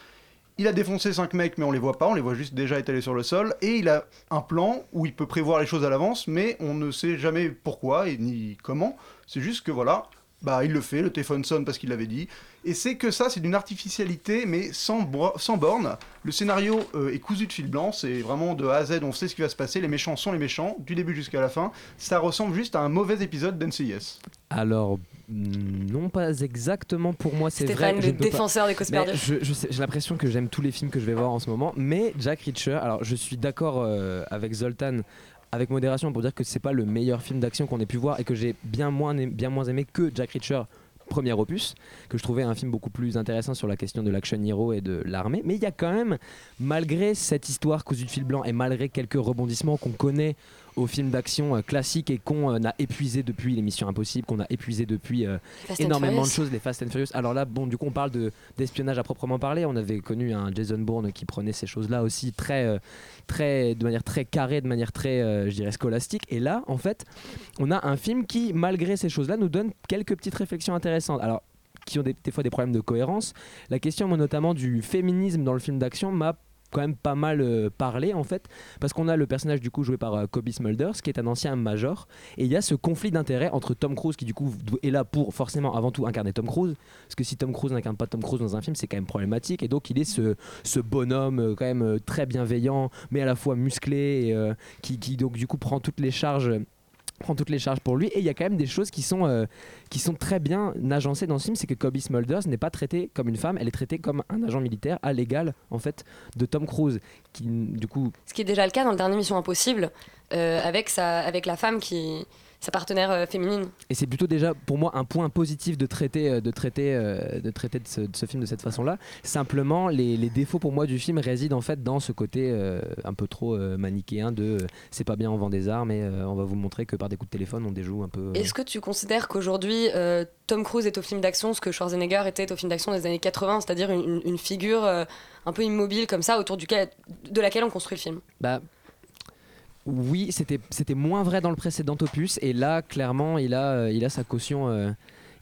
il a défoncé 5 mecs, mais on les voit pas, on les voit juste déjà étalés sur le sol, et il a un plan où il peut prévoir les choses à l'avance, mais on ne sait jamais pourquoi et ni comment. C'est juste que voilà, bah il le fait, le téléphone sonne parce qu'il l'avait dit, et c'est que ça, c'est d'une artificialité, mais sans, borne. Le scénario euh, est cousu de fil blanc, c'est vraiment de A à Z, on sait ce qui va se passer, les méchants sont les méchants, du début jusqu'à la fin. Ça ressemble juste à un mauvais épisode d'NCIS. Alors, mm, non pas exactement pour moi, c'est vrai. Stéphane, le pas- défenseur des causes perdues. je- je sais- J'ai l'impression que j'aime tous les films que je vais voir en ce moment, mais Jack Reacher, alors je suis d'accord euh, avec Zoltan avec modération pour dire que c'est pas le meilleur film d'action qu'on ait pu voir et que j'ai bien moins, aimé- que Jack Reacher premier opus, que je trouvais un film beaucoup plus intéressant sur la question de l'action hero et de l'armée. Mais il y a quand même, malgré cette histoire cousue de fil blanc et malgré quelques rebondissements qu'on connaît aux films d'action euh, classiques et qu'on euh, a épuisé depuis les Missions Impossibles, qu'on a épuisé depuis énormément de choses, les Fast and Furious. Alors là, bon, du coup, on parle de d'espionnage à proprement parler. On avait connu un Jason Bourne qui prenait ces choses-là aussi très, euh, très, de manière très carrée, de manière très, je dirais, scolastique. Et là, en fait, on a un film qui, malgré ces choses-là, nous donne quelques petites réflexions intéressantes. Alors qui ont des, des fois des problèmes de cohérence. La question, moi, notamment, du féminisme dans le film d'action m'a quand même pas mal euh, parlé en fait parce qu'on a le personnage du coup joué par euh, Kobe Smulders qui est un ancien major et il y a ce conflit d'intérêt entre Tom Cruise qui du coup est là pour forcément avant tout incarner Tom Cruise parce que si Tom Cruise n'incarne pas Tom Cruise dans un film c'est quand même problématique et donc il est ce, bonhomme euh, quand même très bienveillant mais à la fois musclé qui donc du coup prend toutes les charges prend toutes les charges pour lui et il y a quand même des choses qui sont euh, qui sont très bien agencées dans ce film c'est que Kobe Smulders n'est pas traitée comme une femme elle est traitée comme un agent militaire à l'égal en fait de Tom Cruise qui du coup Ce qui est déjà le cas dans le dernier Mission Impossible, euh, avec, sa, avec la femme qui. Sa partenaire euh, féminine. Et c'est plutôt déjà pour moi un point positif de traiter, euh, de traiter, euh, de, traiter de, ce, de ce film de cette façon-là. Simplement, les, les défauts pour moi du film résident en fait dans ce côté un peu trop manichéen de c'est pas bien, on vend des armes et on va vous montrer que par des coups de téléphone on déjoue un peu. Est-ce que tu considères qu'aujourd'hui, Tom Cruise est au film d'action ce que Schwarzenegger était au film d'action des années 80, c'est-à-dire une, une- figure un peu immobile comme ça, autour duquel, de laquelle on construit le film? Bah, oui, c'était moins vrai dans le précédent opus. Et là clairement il a euh, il a sa caution euh,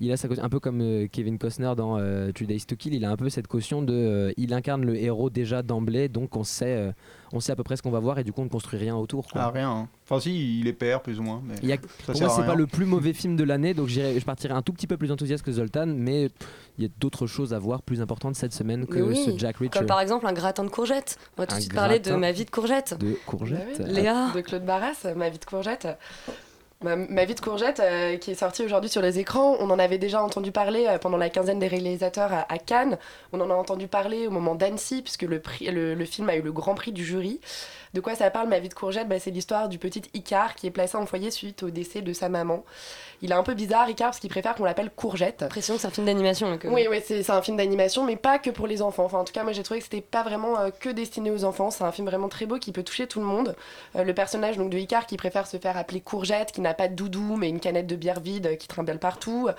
il a sa caution, un peu comme euh, Kevin Costner dans euh, Two Days to Kill, il a un peu cette caution de euh, il incarne le héros déjà d'emblée donc on sait euh, on sait à peu près ce qu'on va voir et du coup on ne construit rien autour. quoi. Ah, rien. hein. Enfin, si, il est père, plus ou moins. Mais Il y a- ça pour moi, c'est pas le plus mauvais film de l'année, donc je partirai un tout petit peu plus enthousiaste que Zoltan, mais il y a d'autres choses à voir plus importantes cette semaine que oui, ce Jack Reacher. Comme par exemple un gratin de courgettes. On va tout de suite parler de ma vie de courgette. De courgettes. Bah oui, Léa. De Claude Barras, Ma vie de courgette. Ma, vie de courgette, euh, qui est sortie aujourd'hui sur les écrans, on en avait déjà entendu parler euh, pendant la quinzaine des réalisateurs à, à Cannes. On en a entendu parler au moment d'Annecy, puisque le, prix, le, le film a eu le grand prix du jury. De quoi ça parle, Ma vie de courgette? Bah, C'est l'histoire du petit Icar qui est placé en foyer suite au décès de sa maman. Il est un peu bizarre, Icar, parce qu'il préfère qu'on l'appelle courgette. L'impression que c'est un film d'animation. que- Oui, oui, c'est un film d'animation, mais pas que pour les enfants. Enfin, en tout cas, moi j'ai trouvé que c'était pas vraiment euh, que destiné aux enfants. C'est un film vraiment très beau qui peut toucher tout le monde. Euh, le personnage donc de Icar qui préfère se faire appeler Courgette, qui n'a pas de doudou, mais une canette de bière vide euh, qui trimballe partout, euh,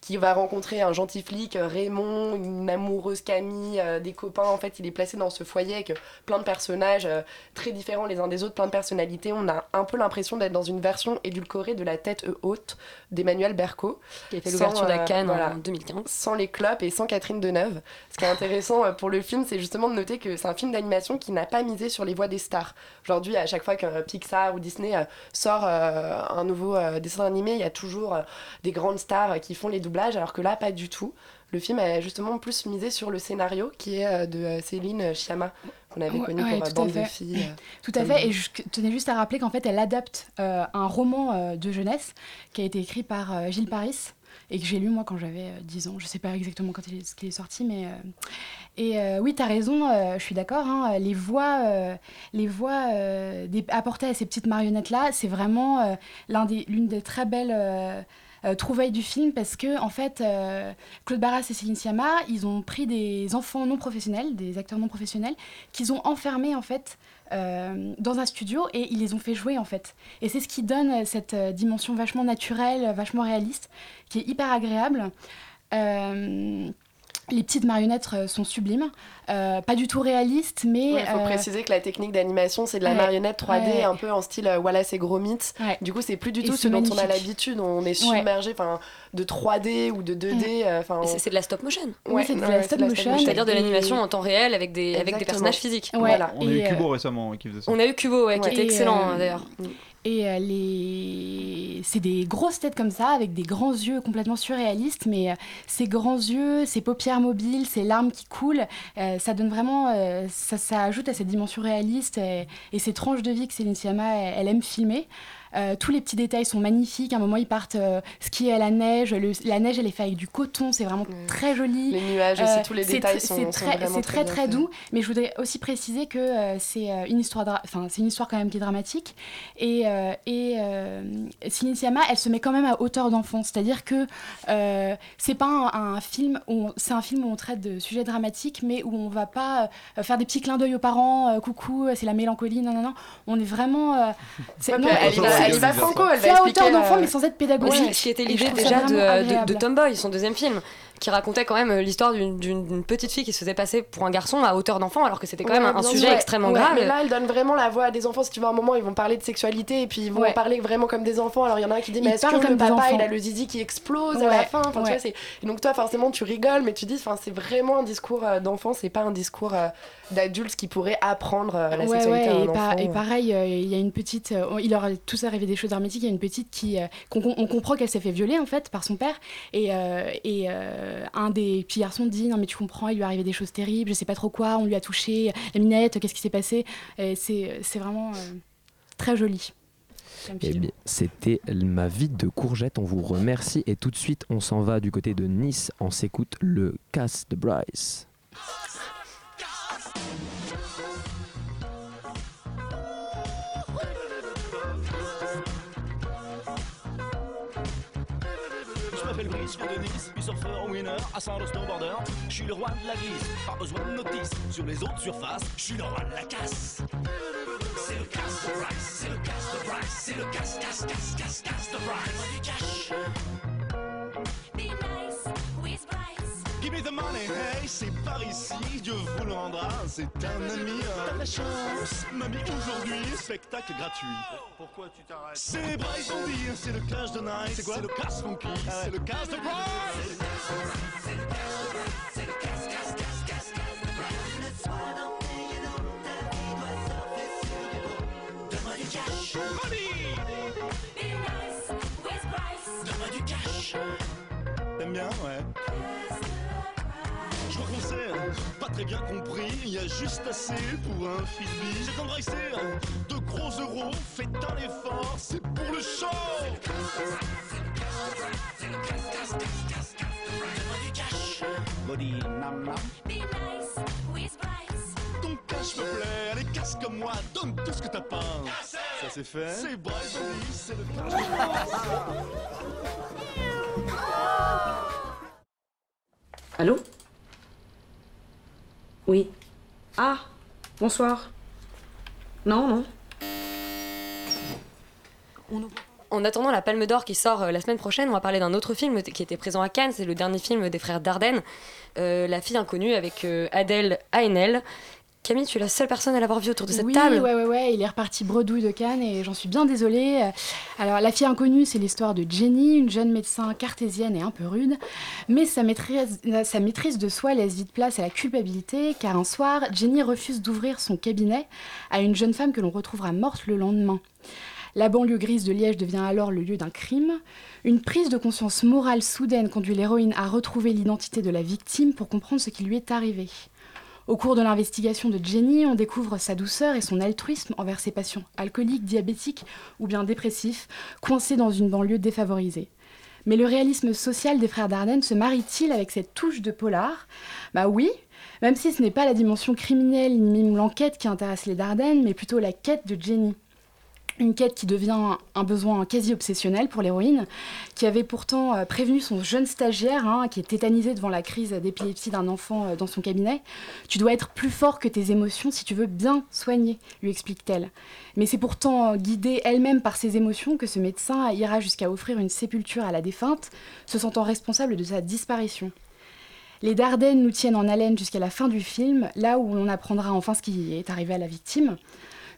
qui va rencontrer un gentil flic, euh, Raymond, une amoureuse Camille, euh, des copains. En fait, il est placé dans ce foyer avec euh, plein de personnages euh, très différents les uns des autres, plein de personnalités. On a un peu l'impression d'être dans une version édulcorée de La tête haute d'Emmanuel Berco. Qui a fait l'ouverture de la euh, Cannes voilà, en 2015. Sans les clopes et sans Catherine Deneuve. Ce qui est intéressant euh, pour le film, c'est justement de noter que c'est un film d'animation qui n'a pas misé sur les voix des stars. Aujourd'hui, à chaque fois qu'un Pixar ou Disney euh, sort euh, un nouveau euh, dessin animé, il y a toujours euh, des grandes stars euh, qui font les doublages, alors que là, pas du tout. Le film a justement plus misé sur le scénario qui est euh, de euh, Céline Chiama, qu'on avait connu ouais, pour à Bande de filles. euh, (laughs) Tout à fait, et je tenais juste à rappeler qu'en fait, elle adapte euh, un roman euh, de jeunesse qui a été écrit par Gilles Paris et que j'ai lu moi quand j'avais euh, 10 ans. Je sais pas exactement quand il est, est sorti, mais. euh, Et euh, oui, tu as raison, euh, je suis d'accord. hein, les voix, les voix des- apportées à ces petites marionnettes-là, c'est vraiment des- l'une des très belles. Euh, trouvailles du film parce que en fait euh, Claude Barras et Céline Sciamma ils ont pris des enfants non professionnels des acteurs non professionnels qu'ils ont enfermés en fait euh, dans un studio et ils les ont fait jouer en fait. Et c'est ce qui donne cette dimension vachement naturelle, vachement réaliste, qui est hyper agréable. Les petites marionnettes euh, sont sublimes, Euh, pas du tout réalistes, mais... Il faut euh, préciser que la technique d'animation, c'est de la ouais, marionnette 3D, ouais. un peu en style Wallace et Gromit. Du coup, c'est plus du tout ce dont on a l'habitude. On est submergé enfin, de 3D ou de 2D. euh, enfin, Et c'est- c'est de la stop motion. Ouais, c'est de ouais, la stop motion. C'est-à-dire de Et- l'animation en temps réel avec des, avec des personnages physiques. Ouais, Voilà. On a eu euh, récemment qui faisait ça. On a eu Kubo, ouais, qui était excellent euh, d'ailleurs. Et euh, c'est des grosses têtes comme ça, avec des grands yeux complètement surréalistes, mais euh, ces grands yeux, ces paupières mobiles, ces larmes qui coulent, euh, ça donne vraiment, ça, ajoute à cette dimension réaliste et, et ces tranches de vie que Céline Sciamma, elle aime filmer. Euh, tous les petits détails sont magnifiques. À un moment, ils partent euh, skier à la neige. Le- la neige, elle est faite avec du coton. C'est vraiment très joli. Les nuages aussi, tous les c'est détails sont- très, vraiment c'est très très bien très faits. doux. Mais je voudrais aussi préciser que euh, c'est euh, une histoire, enfin c'est une histoire quand même qui est dramatique. Et, euh, et euh, Céline Sciamma, elle se met quand même à hauteur d'enfant. C'est-à-dire que euh, c'est pas un, un film, où on- c'est un film où on traite de sujets dramatiques, mais où on va pas euh, faire des petits clins d'œil aux parents. euh, coucou, c'est la mélancolie. Non non non. On est vraiment. euh, Ouais, elle c'est- elle c'est- franco, elle va c'est à hauteur expliquer, d'enfant, mais sans être pédagogique. ce qui était l'idée déjà de. Tomboy, son deuxième film, qui racontait quand même euh, l'histoire d'une- petite fille qui se faisait passer pour un garçon à hauteur d'enfant, alors que c'était quand même Ouais, un, sujet extrêmement Ouais, grave. Mais là, elle donne vraiment la voix à des enfants. Si tu à un moment, ils vont parler de sexualité et puis ils vont Ouais. en parler vraiment comme des enfants. Alors, il y en a un qui dit, mais est-ce que le papa, enfants. il a le zizi qui explose à la fin? Enfin, tu ouais. vois, c'est- et donc, toi, forcément, tu rigoles, mais tu dis, c'est vraiment un discours euh, d'enfant, c'est pas un discours euh, d'adulte qui pourrait apprendre euh, la Ouais, sexualité ouais, à un et, par- enfant. et pareil, euh, il y a une petite. euh, il leur est tous arrivé des choses dramatiques. Il y a une petite qui. euh, on comprend qu'elle s'est fait violer, en fait, par son père. Et, euh, et euh, un des petits garçons dit Non, mais tu comprends, il lui est arrivé des choses terribles, je sais pas trop quoi, on lui a touché la minette, qu'est-ce qui s'est passé? C'est c'est vraiment euh, très joli. Eh bien, c'était ma vie de courgette. On vous remercie et tout de suite, on s'en va du côté de Nice. On s'écoute le casse de Bryce. M'appelle Brice, je de Nice, puis surfeur winner, à Saint-Lô snowboarder. Je suis le roi de la glisse, pas besoin de notice. Sur les autres surfaces, je suis le roi de la casse. C'est le casse de c'est le casse de Bryce, c'est le casse, casse, casse, casse, casse de. Du cash. Me the money, hey, c'est par ici, Dieu vous le rendra, c'est un ami, t'as de la chance. Mamie, aujourd'hui, spectacle gratuit. Pourquoi tu t'arrêtes? C'est Bryce Zombie, c'est le cash de Nice, c'est quoi? Le cash funky, c'est le cash de Bryce. Donne-moi du cash. Money. Donne-moi du cash. T'aimes bien, ouais. Je pas très bien compris, il y a juste assez pour un frisbee. J'ai embrassé de gros euros, faites un effort, c'est pour le show. Donne-moi du cash. Body nam nam. Ton cash me plaît, allez casse comme moi, donne tout ce que t'as pas. Ça c'est fait. C'est Bryce c'est le cash. Allô? Oui. Ah, bonsoir. Non, non. En attendant la Palme d'Or qui sort euh, la semaine prochaine, on va parler d'un autre film qui était présent à Cannes. C'est le dernier film des frères Dardenne, euh, La fille inconnue avec euh, Adèle Haenel, Camille, tu es la seule personne à l'avoir vu autour de cette oui, table. ouais, ouais, ouais, il est reparti bredouille de Cannes et j'en suis bien désolée. Alors, La fille inconnue, c'est l'histoire de Jenny, une jeune médecin cartésienne et un peu rude. Mais sa maîtrise, sa maîtrise de soi laisse vite place à la culpabilité, car un soir, Jenny refuse d'ouvrir son cabinet à une jeune femme que l'on retrouvera morte le lendemain. La banlieue grise de Liège devient alors le lieu d'un crime. Une prise de conscience morale soudaine conduit l'héroïne à retrouver l'identité de la victime pour comprendre ce qui lui est arrivé. Au cours de l'investigation de Jenny, on découvre sa douceur et son altruisme envers ses patients alcooliques, diabétiques ou bien dépressifs, coincés dans une banlieue défavorisée. Mais le réalisme social des frères Dardenne se marie-t-il avec cette touche de polar? Bah oui, même si ce n'est pas la dimension criminelle ni l'enquête qui intéresse les Dardennes, mais plutôt la quête de Jenny. Une quête qui devient un besoin quasi obsessionnel pour l'héroïne, qui avait pourtant euh, prévenu son jeune stagiaire, hein, qui est tétanisé devant la crise d'épilepsie d'un enfant euh, dans son cabinet. Tu dois être plus fort que tes émotions si tu veux bien soigner, lui explique-t-elle. Mais c'est pourtant euh, guidée elle-même par ses émotions que ce médecin ira jusqu'à offrir une sépulture à la défunte, se sentant responsable de sa disparition. Les Dardennes nous tiennent en haleine jusqu'à la fin du film, là où on apprendra enfin ce qui est arrivé à la victime.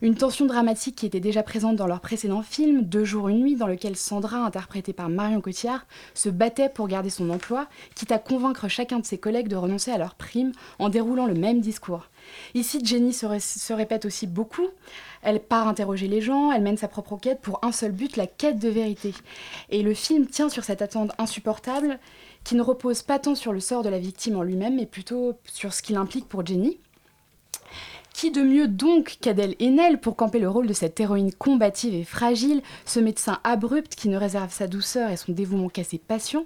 Une tension dramatique qui était déjà présente dans leur précédent film, Deux jours, une nuit, dans lequel Sandra, interprétée par Marion Cotillard, se battait pour garder son emploi, quitte à convaincre chacun de ses collègues de renoncer à leur prime en déroulant le même discours. Ici, Jenny se, ré- se répète aussi beaucoup. Elle part interroger les gens, elle mène sa propre quête pour un seul but, la quête de vérité. Et le film tient sur cette attente insupportable qui ne repose pas tant sur le sort de la victime en lui-même, mais plutôt sur ce qu'il implique pour Jenny. Qui de mieux donc qu'Adèle Haenel pour camper le rôle de cette héroïne combative et fragile, ce médecin abrupt qui ne réserve sa douceur et son dévouement qu'à ses passions?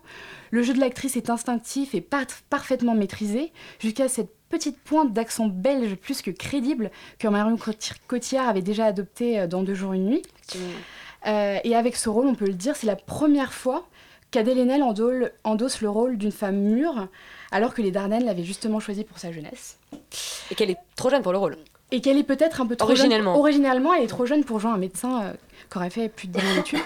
Le jeu de l'actrice est instinctif et par- parfaitement maîtrisé, jusqu'à cette petite pointe d'accent belge plus que crédible que Marion Coti- Cotillard avait déjà adopté euh, dans Deux jours une nuit. Euh, et avec ce rôle, on peut le dire, c'est la première fois qu'Adèle Haenel endosse le rôle d'une femme mûre, alors que les Dardennes l'avaient justement choisie pour sa jeunesse. Et qu'elle est trop jeune pour le rôle. Et qu'elle est peut-être un peu trop Originellement. jeune. Originellement, elle est trop jeune pour jouer un médecin euh, qui aurait fait plus de 10 ans d'études.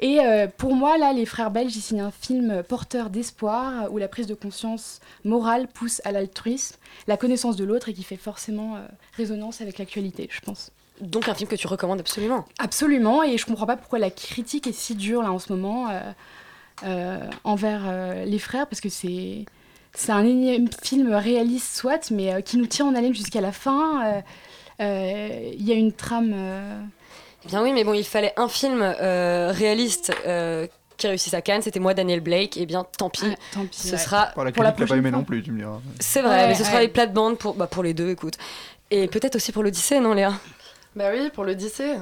Et euh, pour moi, là, les frères belges, ils signent un film porteur d'espoir, où la prise de conscience morale pousse à l'altruisme, la connaissance de l'autre et qui fait forcément euh, résonance avec l'actualité, je pense. Donc un film que tu recommandes absolument. Absolument, et je comprends pas pourquoi la critique est si dure là en ce moment euh, euh, envers euh, les frères, parce que c'est c'est un énième film réaliste soit, mais euh, qui nous tient en haleine jusqu'à la fin. Euh, euh, Il y a une trame. euh, Eh Bien oui, mais bon, il fallait un film euh, réaliste euh, qui réussisse à Cannes. C'était moi, Daniel Blake. Et bien, tant pis. tant pis, Ce ouais. sera Par la Pour la pas prochaine aimé fois. non plus, tu me diras. C'est vrai, Ouais, mais ce sera les plates-bandes pour, bah, pour les deux, écoute. Et peut-être aussi pour l'Odyssée, non, Léa? Bah oui, pour l'Odyssée.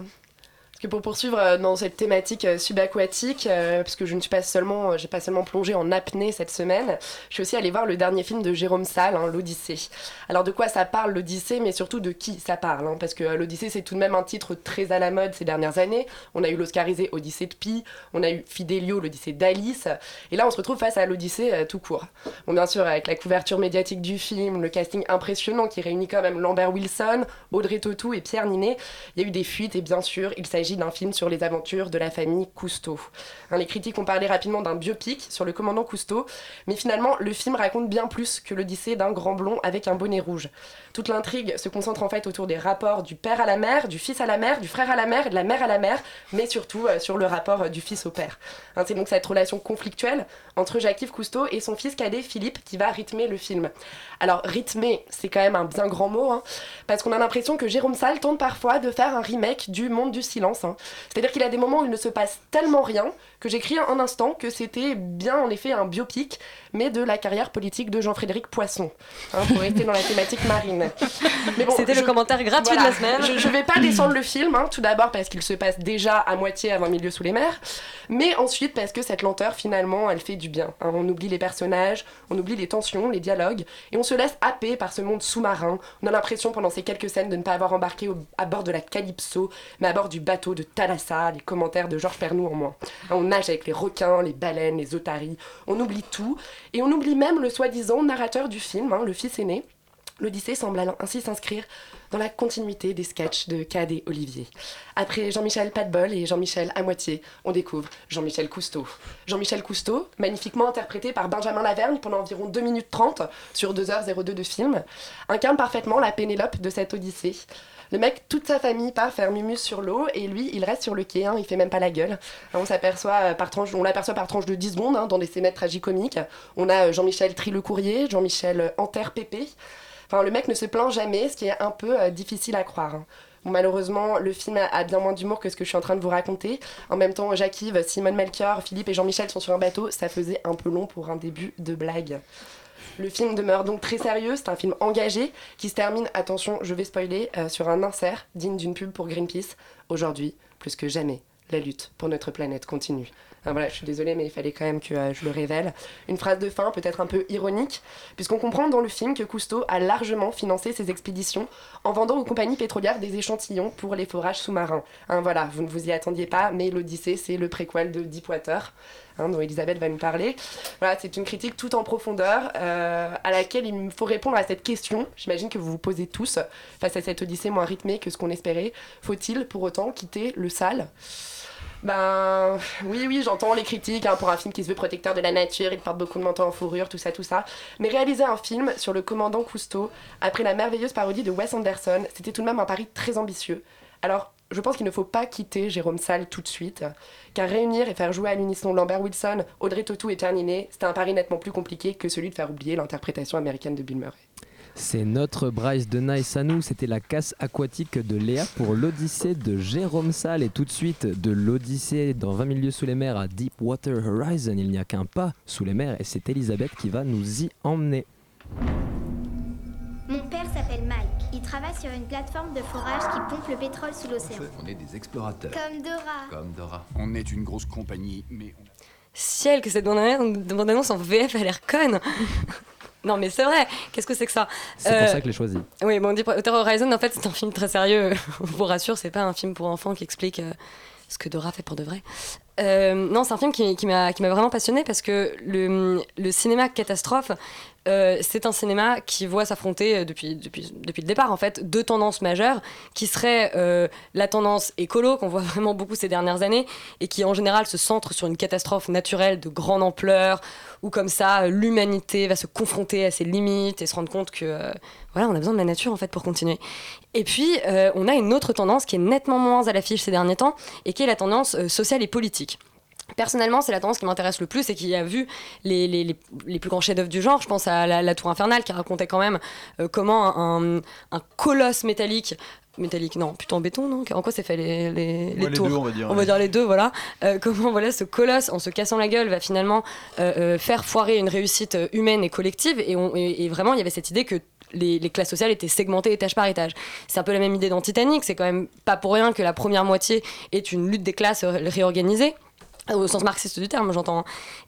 Parce que pour poursuivre euh, dans cette thématique euh, subaquatique, euh, parce que je ne suis pas seulement, j'ai pas seulement plongé en apnée cette semaine, je suis aussi allée voir le dernier film de Jérôme Salle, hein, l'Odyssée. Alors de quoi ça parle l'Odyssée, mais surtout de qui ça parle, hein, parce que l'Odyssée c'est tout de même un titre très à la mode ces dernières années. On a eu l'Oscarisé Odyssée de Pi, on a eu Fidelio, l'Odyssée d'Alice, et là on se retrouve face à l'Odyssée tout court. Bon bien sûr avec la couverture médiatique du film, le casting impressionnant qui réunit quand même Lambert Wilson, Audrey Tautou et Pierre Ninet, il y a eu des fuites et bien sûr, il s'agit d'un film sur les aventures de la famille Cousteau. Hein, les critiques ont parlé rapidement d'un biopic sur le commandant Cousteau, mais finalement, le film raconte bien plus que l'odyssée d'un grand blond avec un bonnet rouge. Toute l'intrigue se concentre en fait autour des rapports du père à la mère, du fils à la mère, du frère à la mère et de la mère à la mère, mais surtout euh, sur le rapport euh, du fils au père. Hein, c'est donc cette relation conflictuelle entre Jacques-Yves Cousteau et son fils cadet Philippe qui va rythmer le film. Alors rythmer, c'est quand même un bien grand mot, hein, parce qu'on a l'impression que Jérôme Salle tente parfois de faire un remake du Monde du Silence. hein. C'est-à-dire qu'il a des moments où il ne se passe tellement rien que j'écris un instant que c'était bien en effet un biopic, mais de la carrière politique de Jean-Frédéric Poisson, hein, pour rester dans la thématique marine. Mais bon, C'était le commentaire gratuit de la semaine. Je, je vais pas descendre le film, hein, tout d'abord parce qu'il se passe déjà à moitié 20 milieux sous les mers, mais ensuite parce que cette lenteur finalement elle fait du bien. hein. On oublie les personnages, on oublie les tensions, les dialogues, et on se laisse happer par ce monde sous-marin. On a l'impression pendant ces quelques scènes de ne pas avoir embarqué au- à bord de la Calypso, mais à bord du bateau de Thalassa, les commentaires de Georges Pernou en moins. On nage avec les requins, les baleines, les otaries, on oublie tout, et on oublie même le soi-disant narrateur du film, hein, le fils aîné L'Odyssée semble ainsi s'inscrire dans la continuité des sketchs de Cad et Olivier. Après Jean-Michel Padbol et Jean-Michel à moitié, on découvre Jean-Michel Cousteau. Jean-Michel Cousteau, magnifiquement interprété par Benjamin Lavergne pendant environ 2 minutes 30 sur 2h02 de film, incarne parfaitement la Pénélope de cette Odyssée. Le mec, toute sa famille part faire mumus sur l'eau et lui, il reste sur le quai, hein, il fait même pas la gueule. On s'aperçoit par tranche, l'aperçoit par tranche de 10 secondes hein, dans des scénettes tragicomiques. On a euh, Jean-Michel Tri le courrier, Jean-Michel Anter Pépé. Enfin, le mec ne se plaint jamais, ce qui est un peu euh, difficile à croire. hein. Malheureusement, le film a, bien moins d'humour que ce que je suis en train de vous raconter. En même temps, Jacques-Yves, Simone Melchior, Philippe et Jean-Michel sont sur un bateau. Ça faisait un peu long pour un début de blague. Le film demeure donc très sérieux, c'est un film engagé qui se termine, attention, je vais spoiler, euh, sur un insert digne d'une pub pour Greenpeace. Aujourd'hui, plus que jamais, la lutte pour notre planète continue. Voilà, je suis désolée, mais il fallait quand même que euh, je le révèle. Une phrase de fin, peut-être un peu ironique, puisqu'on comprend dans le film que Cousteau a largement financé ses expéditions en vendant aux compagnies pétrolières des échantillons pour les forages sous-marins. Hein, voilà, vous ne vous y attendiez pas, mais l'Odyssée, c'est le préquel de Deepwater, hein, dont Elisabeth va nous parler. Voilà, c'est une critique tout en profondeur, euh, à laquelle il faut répondre à cette question. J'imagine que vous vous posez tous face à cette Odyssée moins rythmée que ce qu'on espérait. Faut-il pour autant quitter le sale? Ben oui, oui, j'entends les critiques hein, pour un film qui se veut protecteur de la nature, il porte beaucoup de manteaux en fourrure, tout ça, tout ça. Mais réaliser un film sur le commandant Cousteau, après la merveilleuse parodie de Wes Anderson, c'était tout de même un pari très ambitieux. Alors, je pense qu'il ne faut pas quitter Jérôme Salle tout de suite, car réunir et faire jouer à l'unisson Lambert Wilson, Audrey Tautou et Terniné, c'était un pari nettement plus compliqué que celui de faire oublier l'interprétation américaine de Bill Murray. C'est notre Bryce de Nice à nous, c'était la casse aquatique de Léa pour l'Odyssée de Jérôme Salle et tout de suite de l'Odyssée dans 20 000 lieues sous les mers à Deepwater Horizon, il n'y a qu'un pas sous les mers et c'est Elisabeth qui va nous y emmener. Mon père s'appelle Mike. Il travaille sur une plateforme de forage qui pompe le pétrole sous l'océan. On est des explorateurs. Comme Dora. Comme Dora. On est une grosse compagnie, mais on Ciel, que cette bande-annonce en VF a l'air conne Non mais c'est vrai, qu'est-ce que c'est que ça? C'est Euh, pour ça que je l'ai choisi. Oui, bon, Deepwater Horizon, en fait, c'est un film très sérieux. (laughs) On vous rassure, c'est pas un film pour enfants qui explique euh, ce que Dora fait pour de vrai. Euh, non, c'est un film qui, qui m'a vraiment passionné parce que le, le cinéma catastrophe, euh, c'est un cinéma qui voit s'affronter euh, depuis, le départ, en fait, deux tendances majeures qui seraient euh, la tendance écolo, qu'on voit (laughs) vraiment beaucoup ces dernières années, et qui en général se centre sur une catastrophe naturelle de grande ampleur, où comme ça, l'humanité va se confronter à ses limites et se rendre compte que, voilà, on a besoin de la nature, en fait, pour continuer. Et puis, on a une autre tendance qui est nettement moins à l'affiche ces derniers temps, et qui est la tendance sociale et politique. Personnellement, c'est la tendance qui m'intéresse le plus et qui a vu les, les, les, les plus grands chefs-d'œuvre du genre. Je pense à la, La Tour Infernale qui racontait quand même euh, comment un, un colosse métallique. Métallique, non, plutôt en béton, non En quoi c'est fait les, les, Ouais, tours deux, on va dire, On va dire les deux, voilà. Euh, comment voilà, ce colosse, en se cassant la gueule, va finalement euh, faire foirer une réussite humaine et collective. Et, on- et- et vraiment, il y avait cette idée que les, les classes sociales étaient segmentées étage par étage. C'est un peu la même idée dans Titanic. C'est quand même pas pour rien que la première moitié est une lutte des classes réorganisée au sens marxiste du terme, j'entends.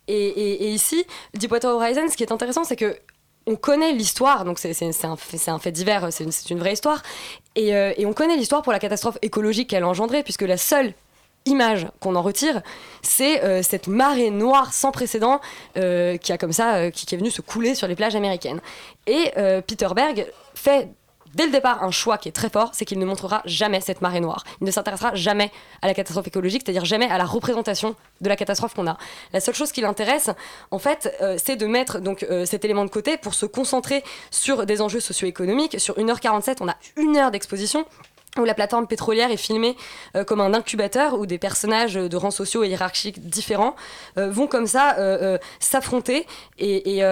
Et, ici, Deepwater Horizon, ce qui est intéressant, c'est que on connaît l'histoire, donc c'est un, un fait divers, c'est une, une vraie histoire, et, euh, et on connaît l'histoire pour la catastrophe écologique qu'elle a engendrée, puisque la seule image qu'on en retire, c'est euh, cette marée noire sans précédent euh, qui a comme ça, qui, est venue se couler sur les plages américaines. Et Peter Berg fait dès le départ un choix qui est très fort, c'est qu'il ne montrera jamais cette marée noire. Il ne s'intéressera jamais à la catastrophe écologique, c'est-à-dire jamais à la représentation de la catastrophe qu'on a. La seule chose qui l'intéresse, en fait, euh, c'est de mettre donc euh, cet élément de côté pour se concentrer sur des enjeux socio-économiques. Sur 1h47, on a une heure d'exposition où la plateforme pétrolière est filmée euh, comme un incubateur où des personnages de rangs sociaux et hiérarchiques différents vont comme ça s'affronter et,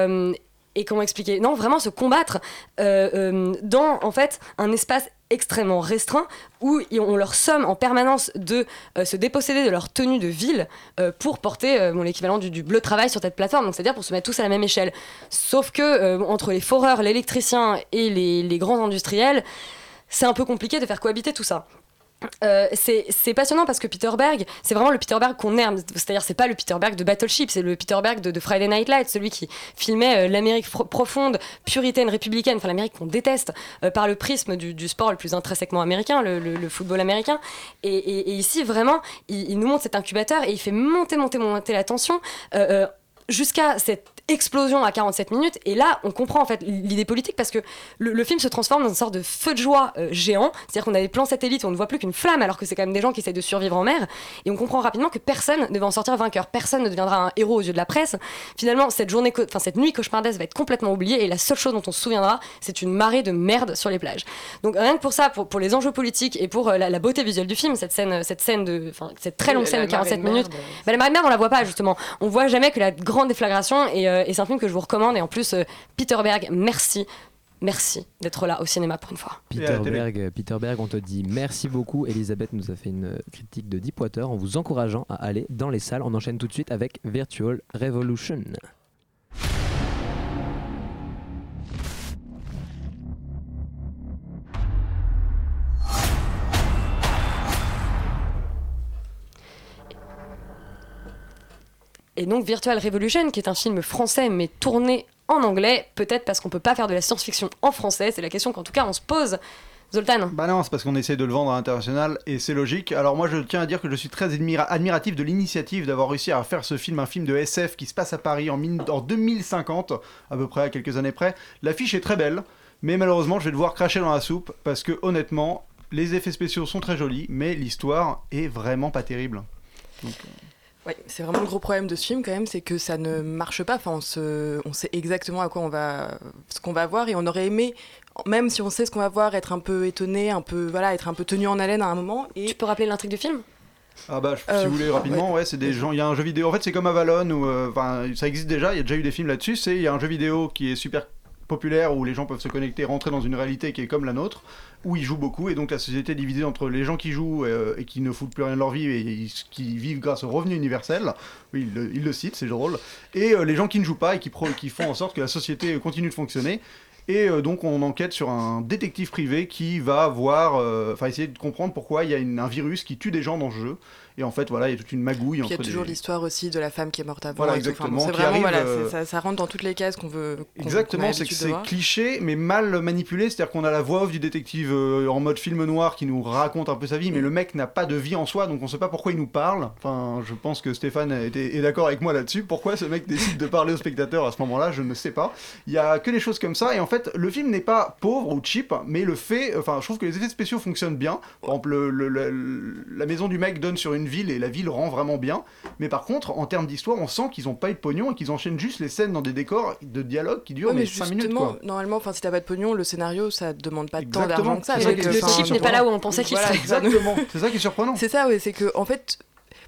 et comment expliquer Non, vraiment se combattre euh, euh, dans en fait un espace extrêmement restreint où on leur somme en permanence de euh, se déposséder de leur tenue de ville pour porter l'équivalent du, du bleu travail sur cette plateforme, donc c'est-à-dire pour se mettre tous à la même échelle. Sauf que entre les foreurs, l'électricien et les grands industriels, c'est un peu compliqué de faire cohabiter tout ça. Euh, c'est passionnant parce que Peter Berg, c'est vraiment le Peter Berg qu'on aime. C'est-à-dire, c'est pas le Peter Berg de Battleship, c'est le Peter Berg de, Friday Night Lights, celui qui filmait euh, l'Amérique profonde, puritaine, républicaine, enfin l'Amérique qu'on déteste, euh, par le prisme du, sport le plus intrinsèquement américain, le, football américain. Et ici, vraiment, il, il nous montre cet incubateur et il fait monter, monter, monter la tension. Jusqu'à cette explosion à 47 minutes. Et là, on comprend en fait l'idée politique parce que le, le film se transforme dans une sorte de feu de joie euh, géant. C'est-à-dire qu'on a des plans satellites où on ne voit plus qu'une flamme alors que c'est quand même des gens qui essayent de survivre en mer. Et on comprend rapidement que personne ne va en sortir vainqueur. Personne ne deviendra un héros aux yeux de la presse. Finalement, cette journée, enfin cette nuit cauchemardesque va être complètement oubliée et la seule chose dont on se souviendra, c'est une marée de merde sur les plages. Donc rien que pour ça, pour, pour les enjeux politiques et pour euh, la, la beauté visuelle du film, cette scène, cette scène de, cette très longue scène de marée de 47 minutes, bah, la marée de merde, on la voit pas justement. On voit jamais que la grande déflagration et, euh, et c'est un film que je vous recommande. Et en plus, euh, Peter Berg, merci, merci d'être là au cinéma pour une fois. Peter Berg, Peter Berg, on te dit merci beaucoup. Elisabeth nous a fait une euh, critique de Deepwater en vous encourageant à aller dans les salles. On enchaîne tout de suite avec Virtual Revolution. Et donc Virtual Revolution, qui est un film français mais tourné en anglais, peut-être parce qu'on peut pas faire de la science-fiction en français, c'est la question qu'en tout cas on se pose. Zoltan Bah non, c'est parce qu'on essaie de le vendre à l'international et c'est logique. Alors moi je tiens à dire que je suis très admira- admiratif de l'initiative d'avoir réussi à faire ce film, un film de SF qui se passe à Paris en, en 2050, à peu près à quelques années près. L'affiche est très belle, mais malheureusement je vais devoir cracher dans la soupe parce que honnêtement, les effets spéciaux sont très jolis, mais l'histoire est vraiment pas terrible. Donc, Ouais, c'est vraiment le gros problème de ce film quand même, c'est que ça ne marche pas. Enfin, on, se, on sait exactement à quoi on va, ce qu'on va voir et on aurait aimé, même si on sait ce qu'on va voir, être un peu étonné, un peu, voilà, être un peu tenu en haleine à un moment. Et tu peux rappeler l'intrigue du film? Ah bah, je- Euh, si vous voulez rapidement, ouais, c'est des gens. Il y a un jeu vidéo. En fait, c'est comme Avalon ou euh, enfin, ça existe déjà. Il y a déjà eu des films là-dessus. C'est il y a un jeu vidéo qui est super populaire où les gens peuvent se connecter, rentrer dans une réalité qui est comme la nôtre, où ils jouent beaucoup et donc la société est divisée entre les gens qui jouent euh, et qui ne foutent plus rien de leur vie et qui vivent grâce au revenu universel. Oui, il le, le cite, c'est drôle. Et euh, les gens qui ne jouent pas et qui, font en sorte que la société continue de fonctionner. Et euh, donc on enquête sur un détective privé qui va voir, enfin essayer de comprendre pourquoi il y a un virus qui tue des gens dans ce jeu. Et en fait, voilà, il y a toute une magouille Puis il y a toujours l'histoire aussi de la femme qui est morte avant. Voilà. Enfin, exactement, c'est qui vraiment, arrive, voilà, euh, ça, ça rentre dans toutes les cases qu'on veut. Exactement, c'est que c'est cliché, mais mal manipulé. C'est-à-dire qu'on a la voix off du détective euh, en mode film noir qui nous raconte un peu sa vie, mais le mec n'a pas de vie en soi, donc on sait pas pourquoi il nous parle. Enfin, je pense que Stéphane était- est d'accord avec moi là-dessus. Pourquoi ce mec décide de parler au spectateur à ce moment-là, je ne sais pas. Il y a que des choses comme ça, et en fait, le film n'est pas pauvre ou cheap, mais le fait, enfin, je trouve que les effets spéciaux fonctionnent bien. Par exemple, le- le- le- la maison du mec donne sur une ville et la ville rend vraiment bien. Mais par contre, en termes d'histoire, on sent qu'ils ont pas eu de pognon et qu'ils enchaînent juste les scènes dans des décors de dialogue qui durent Ouais, mais 5 minutes. Quoi. normalement, enfin, si t'as pas de pognon, le scénario, ça demande pas tant Exactement, d'argent que ça. le chiffre n'est pas là où on pensait qu'il voilà, serait. Exactement, c'est ça qui est surprenant. C'est ça, ouais, c'est que en fait,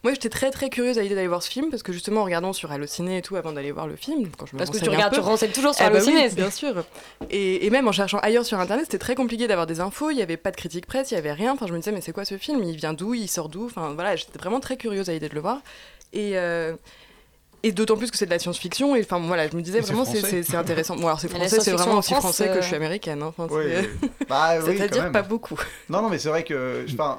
moi j'étais très très curieuse à l'idée d'aller voir ce film parce que justement en regardant sur Allociné et tout avant d'aller voir le film, quand je me Parce que tu regardes- peu- tu renseignes toujours sur Ah bah Allociné, oui, c'est- bien sûr. Et, et même en cherchant ailleurs sur internet, c'était très compliqué d'avoir des infos. Il y avait pas de critique presse, il y avait rien. Enfin, je me disais mais c'est quoi ce film? Il vient d'où? Il sort d'où? Enfin voilà, j'étais vraiment très curieuse à l'idée de le voir. Et euh, et d'autant plus que c'est de la science-fiction, et enfin voilà, je me disais vraiment c'est- intéressant. Bon, alors c'est français, c'est vraiment en aussi France, français que euh, je suis américaine. hein. Enfin, Ouais, c'est- ouais. Bah (laughs) oui, C'est-à-dire pas beaucoup. Non, non, mais c'est vrai que. Enfin,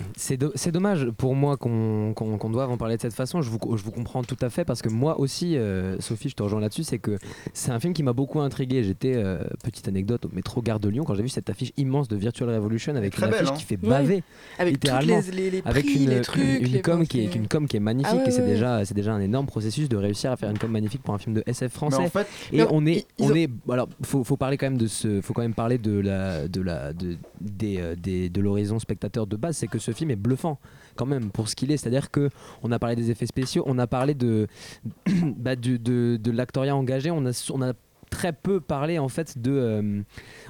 (clears throat) C'est do- c'est dommage pour moi qu'on doive en parler de cette façon. Je vous, je vous comprends tout à fait parce que moi aussi, euh, Sophie, je te rejoins là-dessus, c'est que c'est un film qui m'a beaucoup intrigué. J'étais, euh, petite anecdote, au métro Gare de Lyon quand j'ai vu cette affiche immense de Virtual Revolution avec une belle, affiche hein. qui fait Oui. baver. Avec toutes littéralement. les- les- les avec une, les trucs, une, une les com qui est, une com qui est magnifique Ah ouais, et c'est ouais. déjà, c'est déjà un énorme processus de réussir à faire une com magnifique pour un film de SF français. Mais en fait- et on est, on ont- est, alors faut, faut parler quand même de ce, faut quand même parler de la, de la, de, des, euh, des- de l'horizon spectateur de base, c'est que ce film est bluffant quand même pour ce qu'il est. C'est-à-dire que on a parlé des effets spéciaux, on a parlé de, (clears throat) bah, du- de, de l'actoria engagé, on a, on a très peu parlé en fait de euh,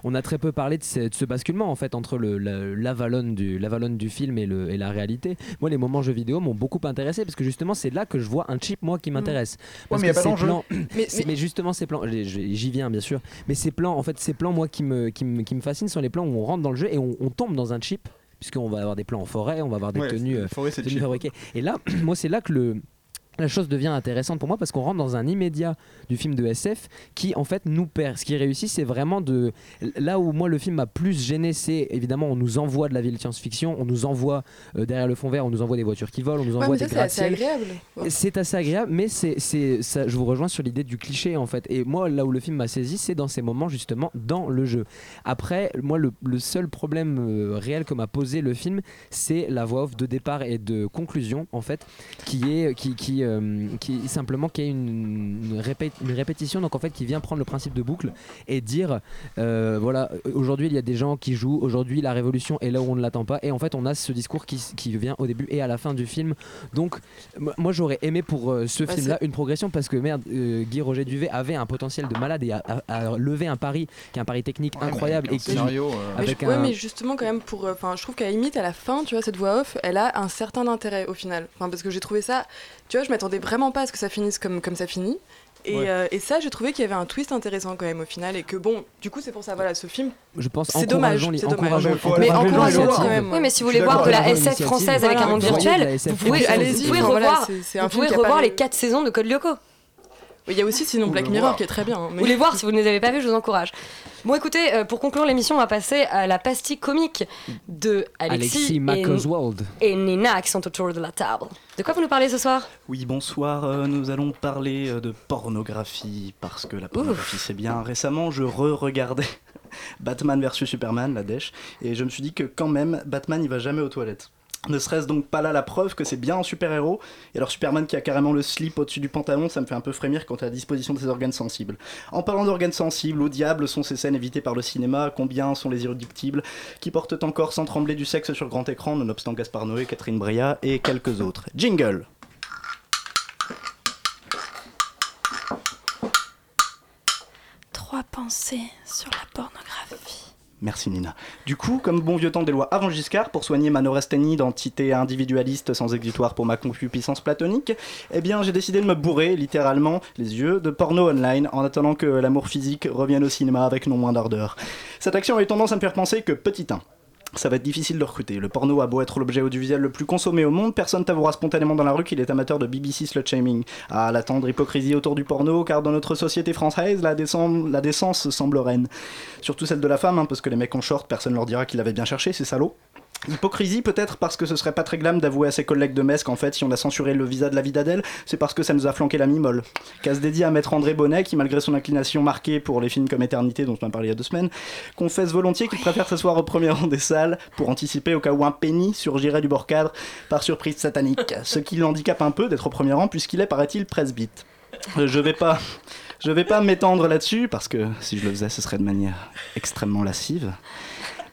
on a très peu parlé de ce, de ce basculement en fait entre le la- l'avalon du l'avalon du film et, le, et la réalité. Moi les moments jeux vidéo m'ont beaucoup intéressé parce que justement c'est là que je vois un chip moi qui m'intéresse. Parce mais y a que pas ces d'enjeu. plans- (clears throat) Mais- c'est- mais justement ces plans j'y j'y viens bien sûr. Mais ces plans en fait ces plans moi qui me qui me, qui me fascinent sont les plans où on rentre dans le jeu et on, on tombe dans un chip puisqu'on va avoir des plans en forêt on va avoir des Ouais, tenues euh, forêt, tenues fabriquées. Et là (clears throat) moi c'est là que le la chose devient intéressante pour moi parce qu'on rentre dans un immédiat du film de SF qui en fait nous perd. Ce qui réussit, c'est vraiment de là où moi le film m'a plus gêné, c'est évidemment on nous envoie de la ville science-fiction, on nous envoie euh, derrière le fond vert, on nous envoie des voitures qui volent, on nous Ouais, envoie mais des c'est agréable. C'est assez agréable, mais c'est, c'est, ça, je vous rejoins sur l'idée du cliché en fait. Et moi, là où le film m'a saisi, c'est dans ces moments justement dans le jeu. Après, moi, le, le seul problème euh, réel que m'a posé le film, c'est la voix off de départ et de conclusion en fait, qui est, qui, qui, qui, euh, qui simplement qui est une, une, répé- une répétition, donc en fait qui vient prendre le principe de boucle et dire euh, voilà, aujourd'hui il y a des gens qui jouent, aujourd'hui la révolution est là où on ne l'attend pas, et en fait on a ce discours qui, qui vient au début et à la fin du film. Donc moi j'aurais aimé pour euh, ce Ouais, film-là une progression parce que merde, euh, Guy Roger Duvet avait un potentiel de malade et a, a- a levé un pari qui est un pari technique incroyable avec un et qui- scénario, euh, Mais avec je- ouais, un- mais justement, quand même, pour. euh, Enfin, je trouve qu'à la limite, à la fin, tu vois, cette voix off, elle a un certain intérêt au final. Enfin, parce que j'ai trouvé ça. Tu vois, je m'attendais vraiment pas à ce que ça finisse comme, comme ça finit. Et, Ouais. euh, et ça, j'ai trouvé qu'il y avait un twist intéressant quand même au final. Et que bon, du coup, c'est pour ça, voilà, ce film. je pense C'est dommage, c'est dommage. Mais encourageons quand même. Oui, mais si vous voulez voir de la. SF française avec un monde virtuel, vous pouvez, allez-y, vous revoir, les 4 saisons de Code Lyoko. Il y a aussi sinon Black Mirror voir. qui est très bien. hein, mais- Ou les voir si vous ne les avez pas vus, je vous encourage. Bon, écoutez, euh, pour conclure l'émission, on va passer à la pastille comique de Alexis, Alexis et, et Nina qui sont autour de la table. De quoi vous nous parlez ce soir? Oui, bonsoir. euh, nous allons parler euh, de pornographie parce que la pornographie c'est bien. Récemment, je re-regardais (laughs) Batman vs Superman, la dèche, et je me suis dit que quand même, Batman il va jamais aux toilettes. Ne serait-ce donc pas là la preuve que c'est bien un super-héros Et alors Superman qui a carrément le slip au-dessus du pantalon, ça me fait un peu frémir quand à la disposition de ses organes sensibles. En parlant d'organes sensibles, au diable sont ces scènes évitées par le cinéma, combien sont les irréductibles, qui portent encore sans trembler du sexe sur grand écran, nonobstant Gaspard Noé, Catherine Breillat et quelques autres. Jingle Trois pensées sur la pornographie. Merci Nina. Du coup, comme bon vieux temps des lois avant Giscard, pour soigner ma neurasthénie d'entité individualiste sans exutoire pour ma concupiscence platonique, eh bien j'ai décidé de me bourrer, littéralement, les yeux de porno online en attendant que l'amour physique revienne au cinéma avec non moins d'ardeur. Cette action a eu tendance à me faire penser que petit 1. Ça va être difficile de recruter. Le porno a beau être l'objet audiovisuel le plus consommé au monde, personne t'avouera spontanément dans la rue qu'il est amateur de BBC slut shaming. Ah, la tendre hypocrisie autour du porno, car dans notre société française, la, décem- la décence semble reine. Surtout celle de la femme, hein, parce que les mecs en short, personne leur dira qu'il avait bien cherché, ces salauds. Hypocrisie peut-être parce que ce serait pas très glam d'avouer à ses collègues de messe qu'en fait si on a censuré le visa de la vie d'Adèle, c'est parce que ça nous a flanqué la mi-molle. Casse dédié à maître André Bonnet qui malgré son inclination marquée pour les films comme Éternité dont on a parlé il y a deux semaines, confesse volontiers qu'il préfère s'asseoir au premier rang des salles pour anticiper au cas où un penny surgirait du bord cadre par surprise satanique. Ce qui l'handicape un peu d'être au premier rang puisqu'il est paraît-il presbyte. Euh, Je vais pas... Je vais pas m'étendre là-dessus parce que si je le faisais ce serait de manière extrêmement lascive.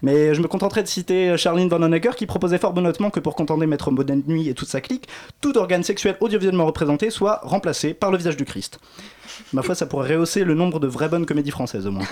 Mais je me contenterai de citer Charlene Van Honecker qui proposait fort bonnement que pour contenter Maître Modène Nuit et toute sa clique, tout organe sexuel audiovisuellement représenté soit remplacé par le visage du Christ. Ma foi, ça pourrait rehausser le nombre de vraies bonnes comédies françaises au moins.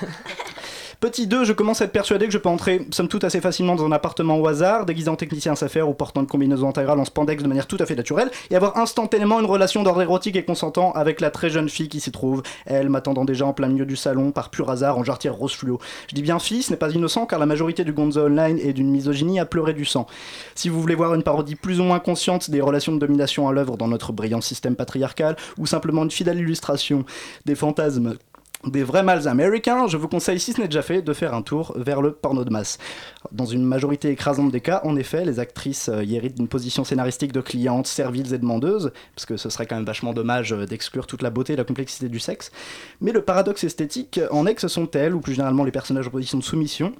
Petit 2, je commence à être persuadé que je peux entrer, somme toute, assez facilement dans un appartement au hasard, déguisé en technicien s'affaire ou portant une combinaison intégrale en spandex de manière tout à fait naturelle, et avoir instantanément une relation d'ordre érotique et consentant avec la très jeune fille qui s'y trouve, elle m'attendant déjà en plein milieu du salon, par pur hasard, en jarretière rose fluo. Je dis bien fille, ce n'est pas innocent, car la majorité du gonzo online est d'une misogynie à pleurer du sang. Si vous voulez voir une parodie plus ou moins consciente des relations de domination à l'œuvre dans notre brillant système patriarcal, ou simplement une fidèle illustration des fantasmes des vrais mâles américains, je vous conseille, si ce n'est déjà fait, de faire un tour vers le porno de masse. Dans une majorité écrasante des cas, en effet, les actrices euh, y héritent d'une position scénaristique de clientes, serviles et demandeuses, parce que ce serait quand même vachement dommage euh, d'exclure toute la beauté et la complexité du sexe. Mais le paradoxe esthétique en est que ce sont elles, ou plus généralement les personnages en position de soumission,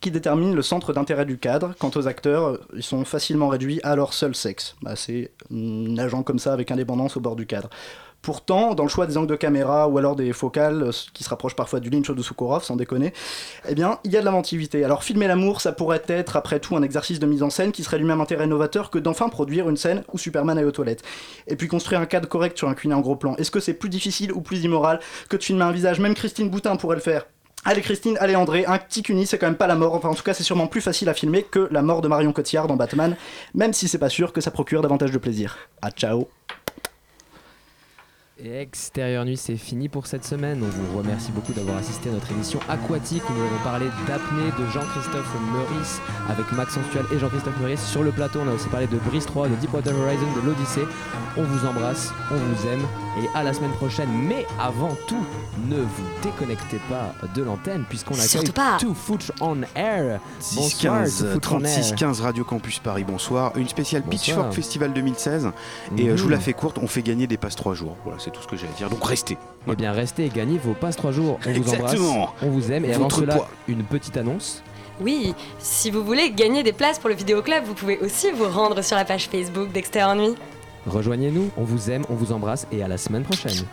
qui déterminent le centre d'intérêt du cadre. Quant aux acteurs, euh, ils sont facilement réduits à leur seul sexe. Bah, c'est nageant comme ça avec indépendance au bord du cadre. Pourtant, dans le choix des angles de caméra ou alors des focales, euh, qui se rapprochent parfois du Lynch ou de Soukorov, sans déconner, eh bien, il y a de l'inventivité. Alors, filmer l'amour, ça pourrait être, après tout, un exercice de mise en scène qui serait du même intérêt novateur que d'enfin produire une scène où Superman est aux toilettes. Et puis construire un cadre correct sur un cunier en gros plan. Est-ce que c'est plus difficile ou plus immoral que de filmer un visage? Même Christine Boutin pourrait le faire. Allez Christine, allez André, un petit cuni c'est quand même pas la mort, enfin en tout cas c'est sûrement plus facile à filmer que la mort de Marion Cotillard dans Batman, même si c'est pas sûr que ça procure davantage de plaisir. Ah ciao Et Extérieur Nuit, c'est fini pour cette semaine. On vous remercie beaucoup d'avoir assisté à notre émission aquatique où nous avons parlé d'apnée de Jean-Christophe Meurice avec Max Sensuel et Jean-Christophe Meurice. Sur le plateau, on a aussi parlé de Brise 3, de Deepwater Horizon, de l'Odyssée. On vous embrasse, on vous aime et à la semaine prochaine. Mais avant tout, ne vous déconnectez pas de l'antenne puisqu'on accueille Surtout pas. Two Foot on Air. 6 Bonsoir, 15 Two Foot on Air. 36 15 Radio Campus Paris bonsoir une spéciale Bonsoir. Pitchfork Festival 2016 et euh, je vous la fais courte on fait gagner des passes 3 jours voilà c'est tout ce que j'ai à dire donc restez Eh bien, restez et gagnez vos passes 3 jours. On vous Exactement. embrasse, on vous aime. Et avant Votre cela, poids. une petite annonce. Oui, si vous voulez gagner des places pour le vidéoclub, vous pouvez aussi vous rendre sur la page Facebook d'Extérieur Nuit. Rejoignez-nous, on vous aime, on vous embrasse et à la semaine prochaine.